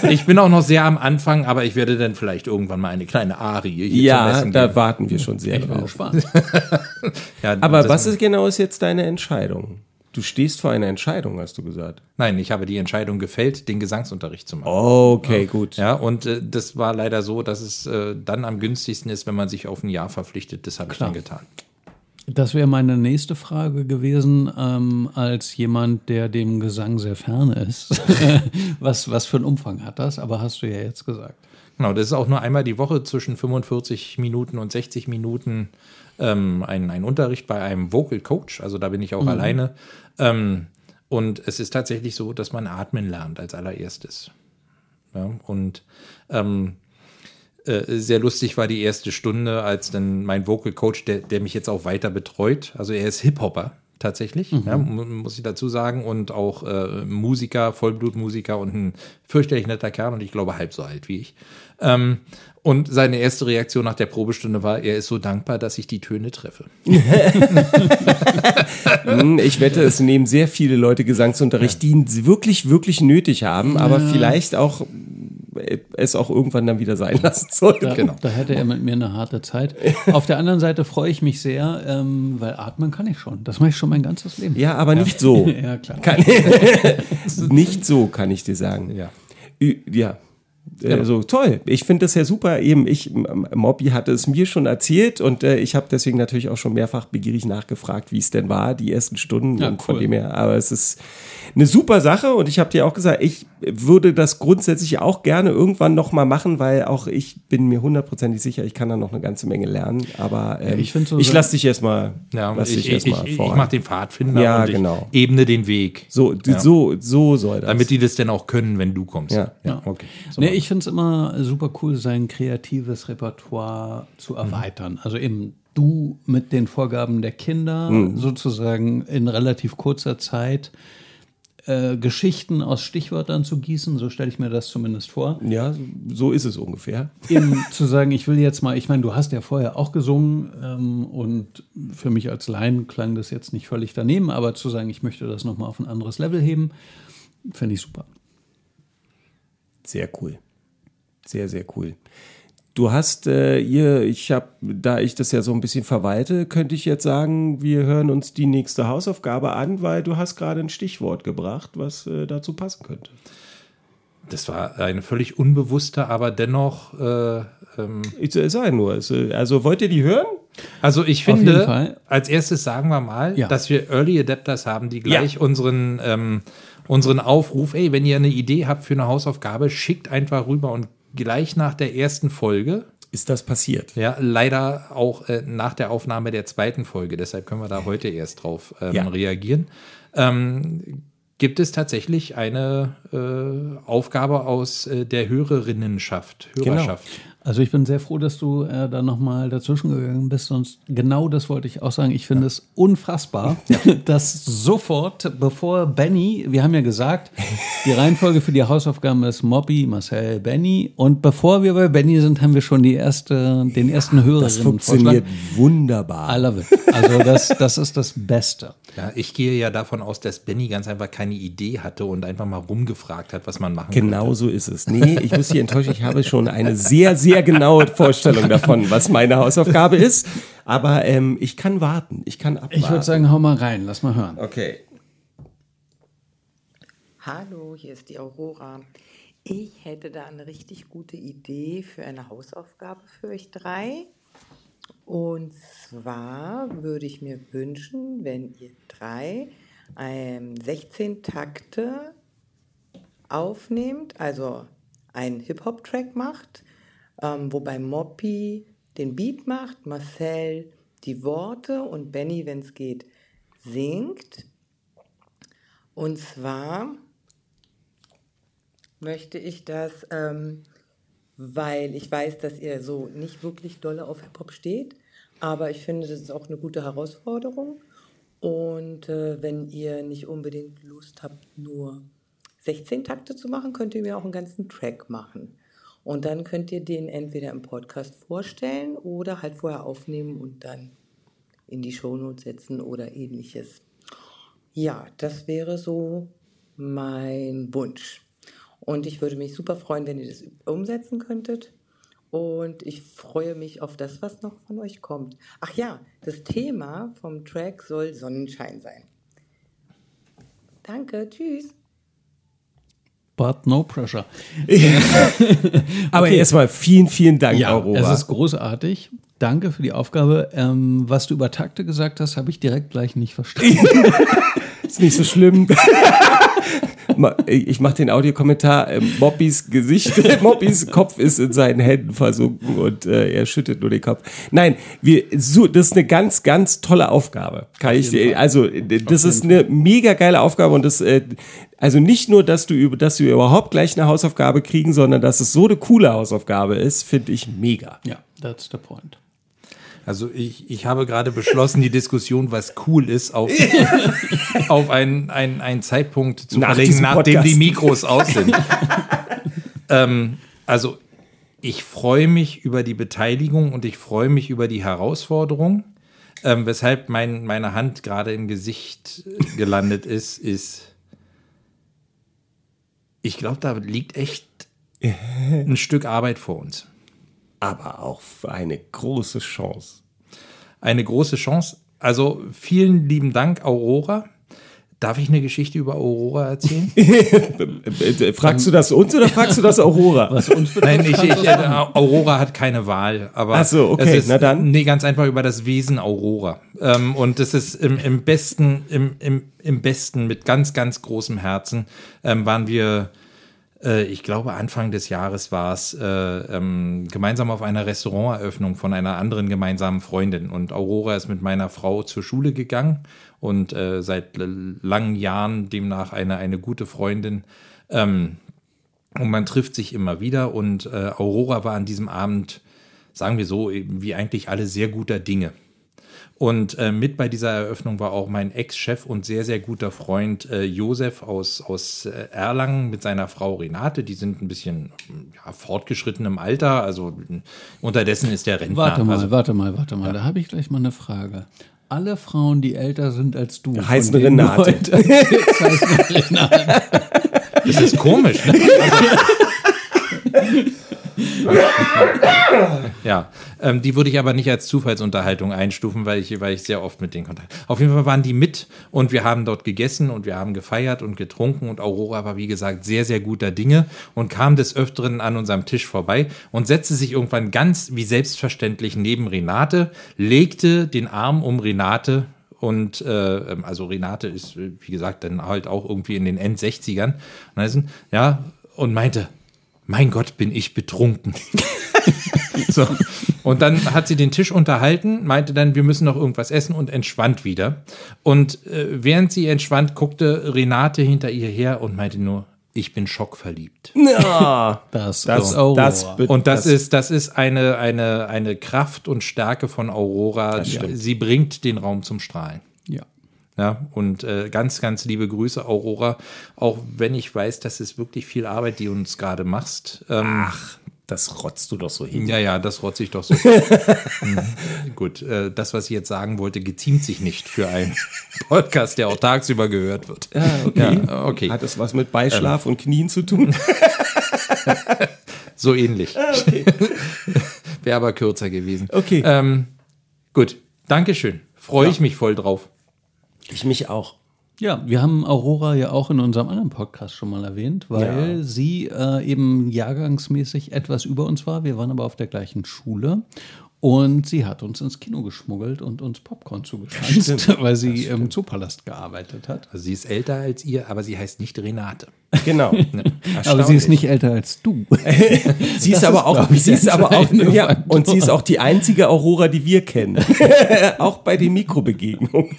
ja, ich bin auch noch sehr am Anfang, aber ich werde dann vielleicht irgendwann mal eine kleine Arie hier zum Ja, Messen da geben. warten wir schon sehr Ich drauf. <laughs> Ja, Aber was ist genau ist jetzt deine Entscheidung? Du stehst vor einer Entscheidung, hast du gesagt. Nein, ich habe die Entscheidung gefällt, den Gesangsunterricht zu machen. Okay, gut. Ja, und äh, das war leider so, dass es äh, dann am günstigsten ist, wenn man sich auf ein Jahr verpflichtet. Das habe ich dann getan. Das wäre meine nächste Frage gewesen, ähm, als jemand, der dem Gesang sehr fern ist. <laughs> was, was für einen Umfang hat das? Aber hast du ja jetzt gesagt. Genau, das ist auch nur einmal die Woche zwischen 45 Minuten und 60 Minuten ähm, ein, ein Unterricht bei einem Vocal Coach. Also da bin ich auch alleine. Ähm, und es ist tatsächlich so, dass man atmen lernt als allererstes. Ja, und ähm, äh, sehr lustig war die erste Stunde, als dann mein Vocal Coach, der, der mich jetzt auch weiter betreut, also er ist Hip-Hopper tatsächlich, ja, mu- muss ich dazu sagen, und auch äh, Musiker, Vollblutmusiker und ein fürchterlich netter Kerl und ich glaube halb so alt wie ich. Ähm, und seine erste Reaktion nach der Probestunde war, er ist so dankbar, dass ich die Töne treffe. <laughs> Hm, Ich wette, es nehmen sehr viele Leute Gesangsunterricht, die ihn wirklich, wirklich nötig haben, aber vielleicht auch äh, es auch irgendwann dann wieder sein <laughs> lassen sollten. Da, Genau. da hätte er mit mir eine harte Zeit. Auf der anderen Seite freue ich mich sehr, ähm, weil atmen kann ich schon. Das mache ich schon mein ganzes Leben. Ja, aber nicht so. <laughs> Ja, klar. Kann, <laughs> nicht so, kann ich dir sagen. Ja. Ü- Ja. Also toll. Ich finde das ja super. Eben, ich, Mobby hatte es mir schon erzählt und äh, ich habe deswegen natürlich auch schon mehrfach begierig nachgefragt, wie es denn war, die ersten Stunden. Ja, und von cool. dem her, aber es ist eine super Sache und ich habe dir auch gesagt, ich würde das grundsätzlich auch gerne irgendwann nochmal machen, weil auch ich bin mir hundertprozentig sicher, ich kann da noch eine ganze Menge lernen. Aber ähm, ich so- ich lasse dich erstmal, Ja, lass ich, dich erst ich, mal ich mache den Pfadfinder Ja, und ich genau. ebne den Weg. so, so, so soll das. Damit die das denn auch können, wenn du kommst. Ja. ja okay. Nee, ich finde es immer super cool, sein kreatives Repertoire zu erweitern. Also eben du mit den Vorgaben der Kinder sozusagen in relativ kurzer Zeit äh, Geschichten aus Stichwörtern zu gießen, so stelle ich mir das zumindest vor. ja, so ist es ungefähr. Eben <laughs> zu sagen, ich will jetzt mal, ich meine, du hast ja vorher auch gesungen ähm, und für mich als Laien klang das jetzt nicht völlig daneben, aber zu sagen, ich möchte das nochmal auf ein anderes Level heben, finde ich super. Sehr cool. Sehr, sehr cool. Du hast äh, ihr, ich habe, da ich das ja so ein bisschen verwalte, könnte ich jetzt sagen, wir hören uns die nächste Hausaufgabe an, weil du hast gerade ein Stichwort gebracht, was äh, dazu passen könnte. Das war eine völlig unbewusste, aber dennoch. Äh, ähm, Ich sage nur, es, äh, also wollt ihr die hören? also ich finde, als erstes sagen wir mal, Ja. dass wir Early Adapters haben, die gleich unseren, ähm, unseren Aufruf, ey, wenn ihr eine Idee habt für eine Hausaufgabe, schickt einfach rüber und gleich nach der ersten Folge, Ist das passiert? ja, leider auch äh, nach der Aufnahme der zweiten Folge, deshalb können wir da heute erst drauf ähm, Ja. reagieren, ähm, gibt es tatsächlich eine äh, Aufgabe aus äh, der Hörerinnenschaft, Hörerschaft. Also ich bin sehr froh, dass du äh, da nochmal dazwischen gegangen bist. Sonst genau das wollte ich auch sagen. Ich finde es unfassbar, <laughs> dass sofort, bevor Benny, wir haben ja gesagt, die Reihenfolge für die Hausaufgaben ist Mobby, Marcel, Benny. Und bevor wir bei Benny sind, haben wir schon die erste, den ersten Das Hörerinnen funktioniert wunderbar. I love it. Also das, das ist das Beste. Ja, ich gehe ja davon aus, dass Benny ganz einfach keine Idee hatte und einfach mal rumgefragt hat, was man machen Genau so ist es. Nee, ich muss Sie enttäuschen, ich habe schon eine sehr, sehr genaue Vorstellung davon, was meine Hausaufgabe ist. Aber ähm, ich kann warten, ich kann abwarten. Ich würde sagen, hau mal rein, lass mal hören. okay. Hallo, hier ist die Aurora. Ich hätte da eine richtig gute Idee für eine Hausaufgabe für euch drei. Und zwar würde ich mir wünschen, wenn ihr drei ähm, 16 Takte aufnehmt, also einen Hip-Hop-Track macht, ähm, wobei Moppy den Beat macht, Marcel die Worte und Benny, wenn es geht, singt. Und zwar möchte ich das, ähm, weil ich weiß, dass ihr so nicht wirklich dolle auf Hip-Hop steht, aber ich finde, das ist auch eine gute Herausforderung. Und äh, wenn ihr nicht unbedingt Lust habt, nur 16 Takte zu machen, könnt ihr mir auch einen ganzen Track machen. Und dann könnt ihr den entweder im Podcast vorstellen oder halt vorher aufnehmen und dann in die Shownotes setzen oder ähnliches. Ja, das wäre so mein Wunsch. Und ich würde mich super freuen, wenn ihr das umsetzen könntet. Und ich freue mich auf das, was noch von euch kommt. Ach ja, das Thema vom Track soll Sonnenschein sein. Danke, tschüss. But no pressure. <laughs> Aber erstmal vielen, vielen Dank, Ja, Aurora. es ist großartig. danke für die Aufgabe. Ähm, was du über Takte gesagt hast, habe ich direkt gleich nicht verstanden. <laughs> Ist nicht so schlimm. <laughs> Ich mache den Audiokommentar. äh, Moppis Gesicht, <laughs> Moppis Kopf ist in seinen Händen versunken und äh, er schüttet nur den Kopf. Nein, wir, so, das ist eine ganz, ganz tolle Aufgabe. Kann ich, dir- also äh, das ist eine mega geile Aufgabe und das, äh, also nicht nur, dass du über, dass wir überhaupt gleich eine Hausaufgabe kriegen, sondern dass es so eine coole Hausaufgabe ist, finde ich mega. ja, that's the point. Also ich, ich habe gerade beschlossen, die Diskussion, was cool ist, auf, <laughs> auf einen, einen, einen Zeitpunkt zu Nach verlegen, nachdem die Mikros aus sind. <laughs> ähm, also ich freue mich über die Beteiligung und ich freue mich über die Herausforderung. Ähm, weshalb mein, meine Hand gerade im Gesicht gelandet ist, ist, ich glaube, da liegt echt <laughs> ein Stück Arbeit vor uns. Aber auch für eine große Chance. eine große Chance. Also vielen lieben Dank, Aurora. Darf ich eine Geschichte über Aurora erzählen? Äh, <laughs> Fragst du das uns oder fragst du das Aurora? <laughs> Was uns Nein, ich, ich, äh. Aurora hat keine Wahl. Aber Ach so, okay, es ist, na dann. Nee, ganz einfach über das Wesen Aurora. Ähm, und das ist im, im besten, im, im, im besten, mit ganz, ganz großem Herzen, ähm, waren wir äh, ich glaube, Anfang des Jahres war es, äh, ähm, gemeinsam auf einer Restauranteröffnung von einer anderen gemeinsamen Freundin. Und Aurora ist mit meiner Frau zur Schule gegangen und äh, seit langen Jahren demnach eine, eine gute Freundin. Ähm, und man trifft sich immer wieder. Und äh, Aurora war an diesem Abend, sagen wir so, wie eigentlich alle sehr guter Dinge. Und äh, mit bei dieser Eröffnung war auch mein Ex-Chef und sehr, sehr guter Freund äh, Josef aus, aus äh, Erlangen mit seiner Frau Renate. Die sind ein bisschen ja, fortgeschritten im Alter. Also unterdessen ist der Rentner. Warte mal, also, warte mal, warte mal. Da habe ich gleich mal eine Frage. Alle Frauen, die älter sind als du, Heißen Renate. erzählst, <laughs> heißen Renate. das ist komisch. Ne? <laughs> <laughs> Ja, ähm, die würde ich aber nicht als Zufallsunterhaltung einstufen, weil ich, weil ich sehr oft mit denen Kontakt. Auf jeden Fall waren die mit und wir haben dort gegessen und wir haben gefeiert und getrunken und Aurora war wie gesagt sehr, sehr guter Dinge und kam des Öfteren an unserem Tisch vorbei und setzte sich irgendwann ganz wie selbstverständlich neben Renate, legte den Arm um Renate und äh, ähm, also Renate ist, wie gesagt, dann halt auch irgendwie in den End-60ern. Und, dann ist, ja, und meinte, mein Gott, bin ich betrunken. <laughs> so. Und dann hat sie den Tisch unterhalten, meinte dann, wir müssen noch irgendwas essen und entschwand wieder. Und äh, während sie entschwand, guckte Renate hinter ihr her und meinte nur, ich bin schockverliebt. Ja, <laughs> Das, das, ist Aurora. das, Und das, ist, das ist eine, eine, eine Kraft und Stärke von Aurora. Sie bringt den Raum zum Strahlen. ja. Ja, und äh, ganz, ganz liebe Grüße, Aurora. Auch wenn ich weiß, das ist wirklich viel Arbeit, die du uns gerade machst. Ähm, Ach, das rotzt du doch so hin. ja, ja, das rotze ich doch so. <laughs> Mhm. Gut, äh, das, was ich jetzt sagen wollte, geziemt sich nicht für einen <laughs> Podcast, der auch tagsüber gehört wird. Ja, okay. Ja, okay. Hat das was mit Beischlaf und Knien zu tun? <laughs> So ähnlich. Wäre aber kürzer gewesen. Okay. Ähm, gut, Dankeschön. Freue ich mich voll drauf. Ich mich auch. Ja, wir haben Aurora ja auch in unserem anderen Podcast schon mal erwähnt, weil sie äh, eben jahrgangsmäßig etwas über uns war. Wir waren aber auf der gleichen Schule. Und sie hat uns ins Kino geschmuggelt und uns Popcorn zugeschanzt, weil sie im Zoopalast gearbeitet hat. Also sie ist älter als ihr, aber sie heißt nicht Renate. Genau. <laughs> Aber sie ist nicht älter als du. <laughs> Sie ist aber auch, sie ist aber auch, ja, und sie ist auch die einzige Aurora, die wir kennen. <laughs> auch bei den Mikrobegegnungen.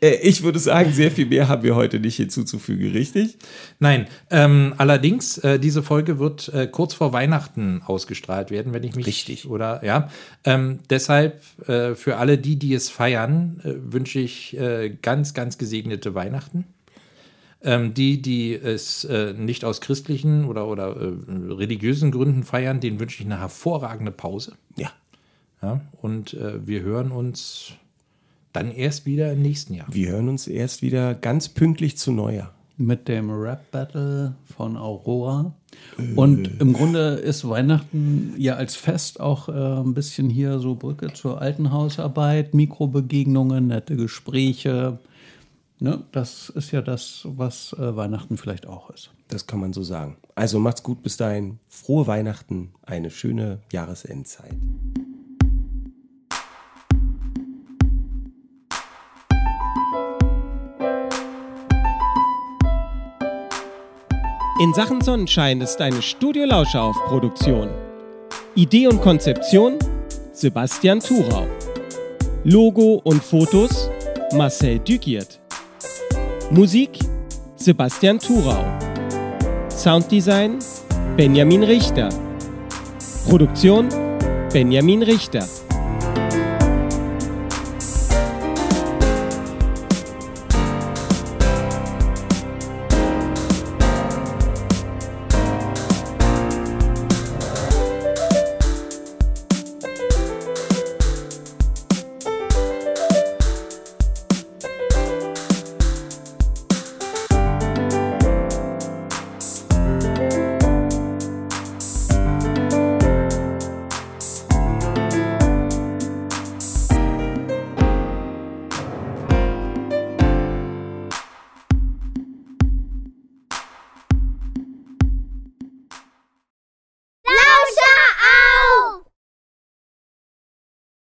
Äh, ich würde sagen, sehr viel mehr haben wir heute nicht hinzuzufügen, richtig? Nein, ähm, allerdings, äh, diese Folge wird äh, kurz vor Weihnachten ausgestrahlt werden, wenn ich mich. Richtig. Oder, ja. Ähm, deshalb, äh, für alle die, die es feiern, äh, wünsche ich äh, ganz, ganz gesegnete Weihnachten. Ähm, die, die es nicht aus christlichen oder, oder religiösen Gründen feiern, denen wünsche ich eine hervorragende Pause. Ja. Ja? Und wir hören uns dann erst wieder im nächsten Jahr. Wir hören uns erst wieder ganz pünktlich zu Neujahr. mit dem Rap-Battle von Aurora. Und im Grunde ist Weihnachten ja als Fest auch äh, ein bisschen hier so Brücke zur alten Hausarbeit, Mikrobegegnungen, nette Gespräche. Ne? Das ist ja das, was äh, Weihnachten vielleicht auch ist. Das kann man so sagen. Also macht's gut bis dahin. Frohe Weihnachten, eine schöne Jahresendzeit. In Sachen Sonnenschein ist eine Studio auf Produktion. Idee und Konzeption Sebastian Thurau. Logo und Fotos Marcel Dügiert. Musik Sebastian Thurau. Sounddesign Benjamin Richter. Produktion Benjamin Richter.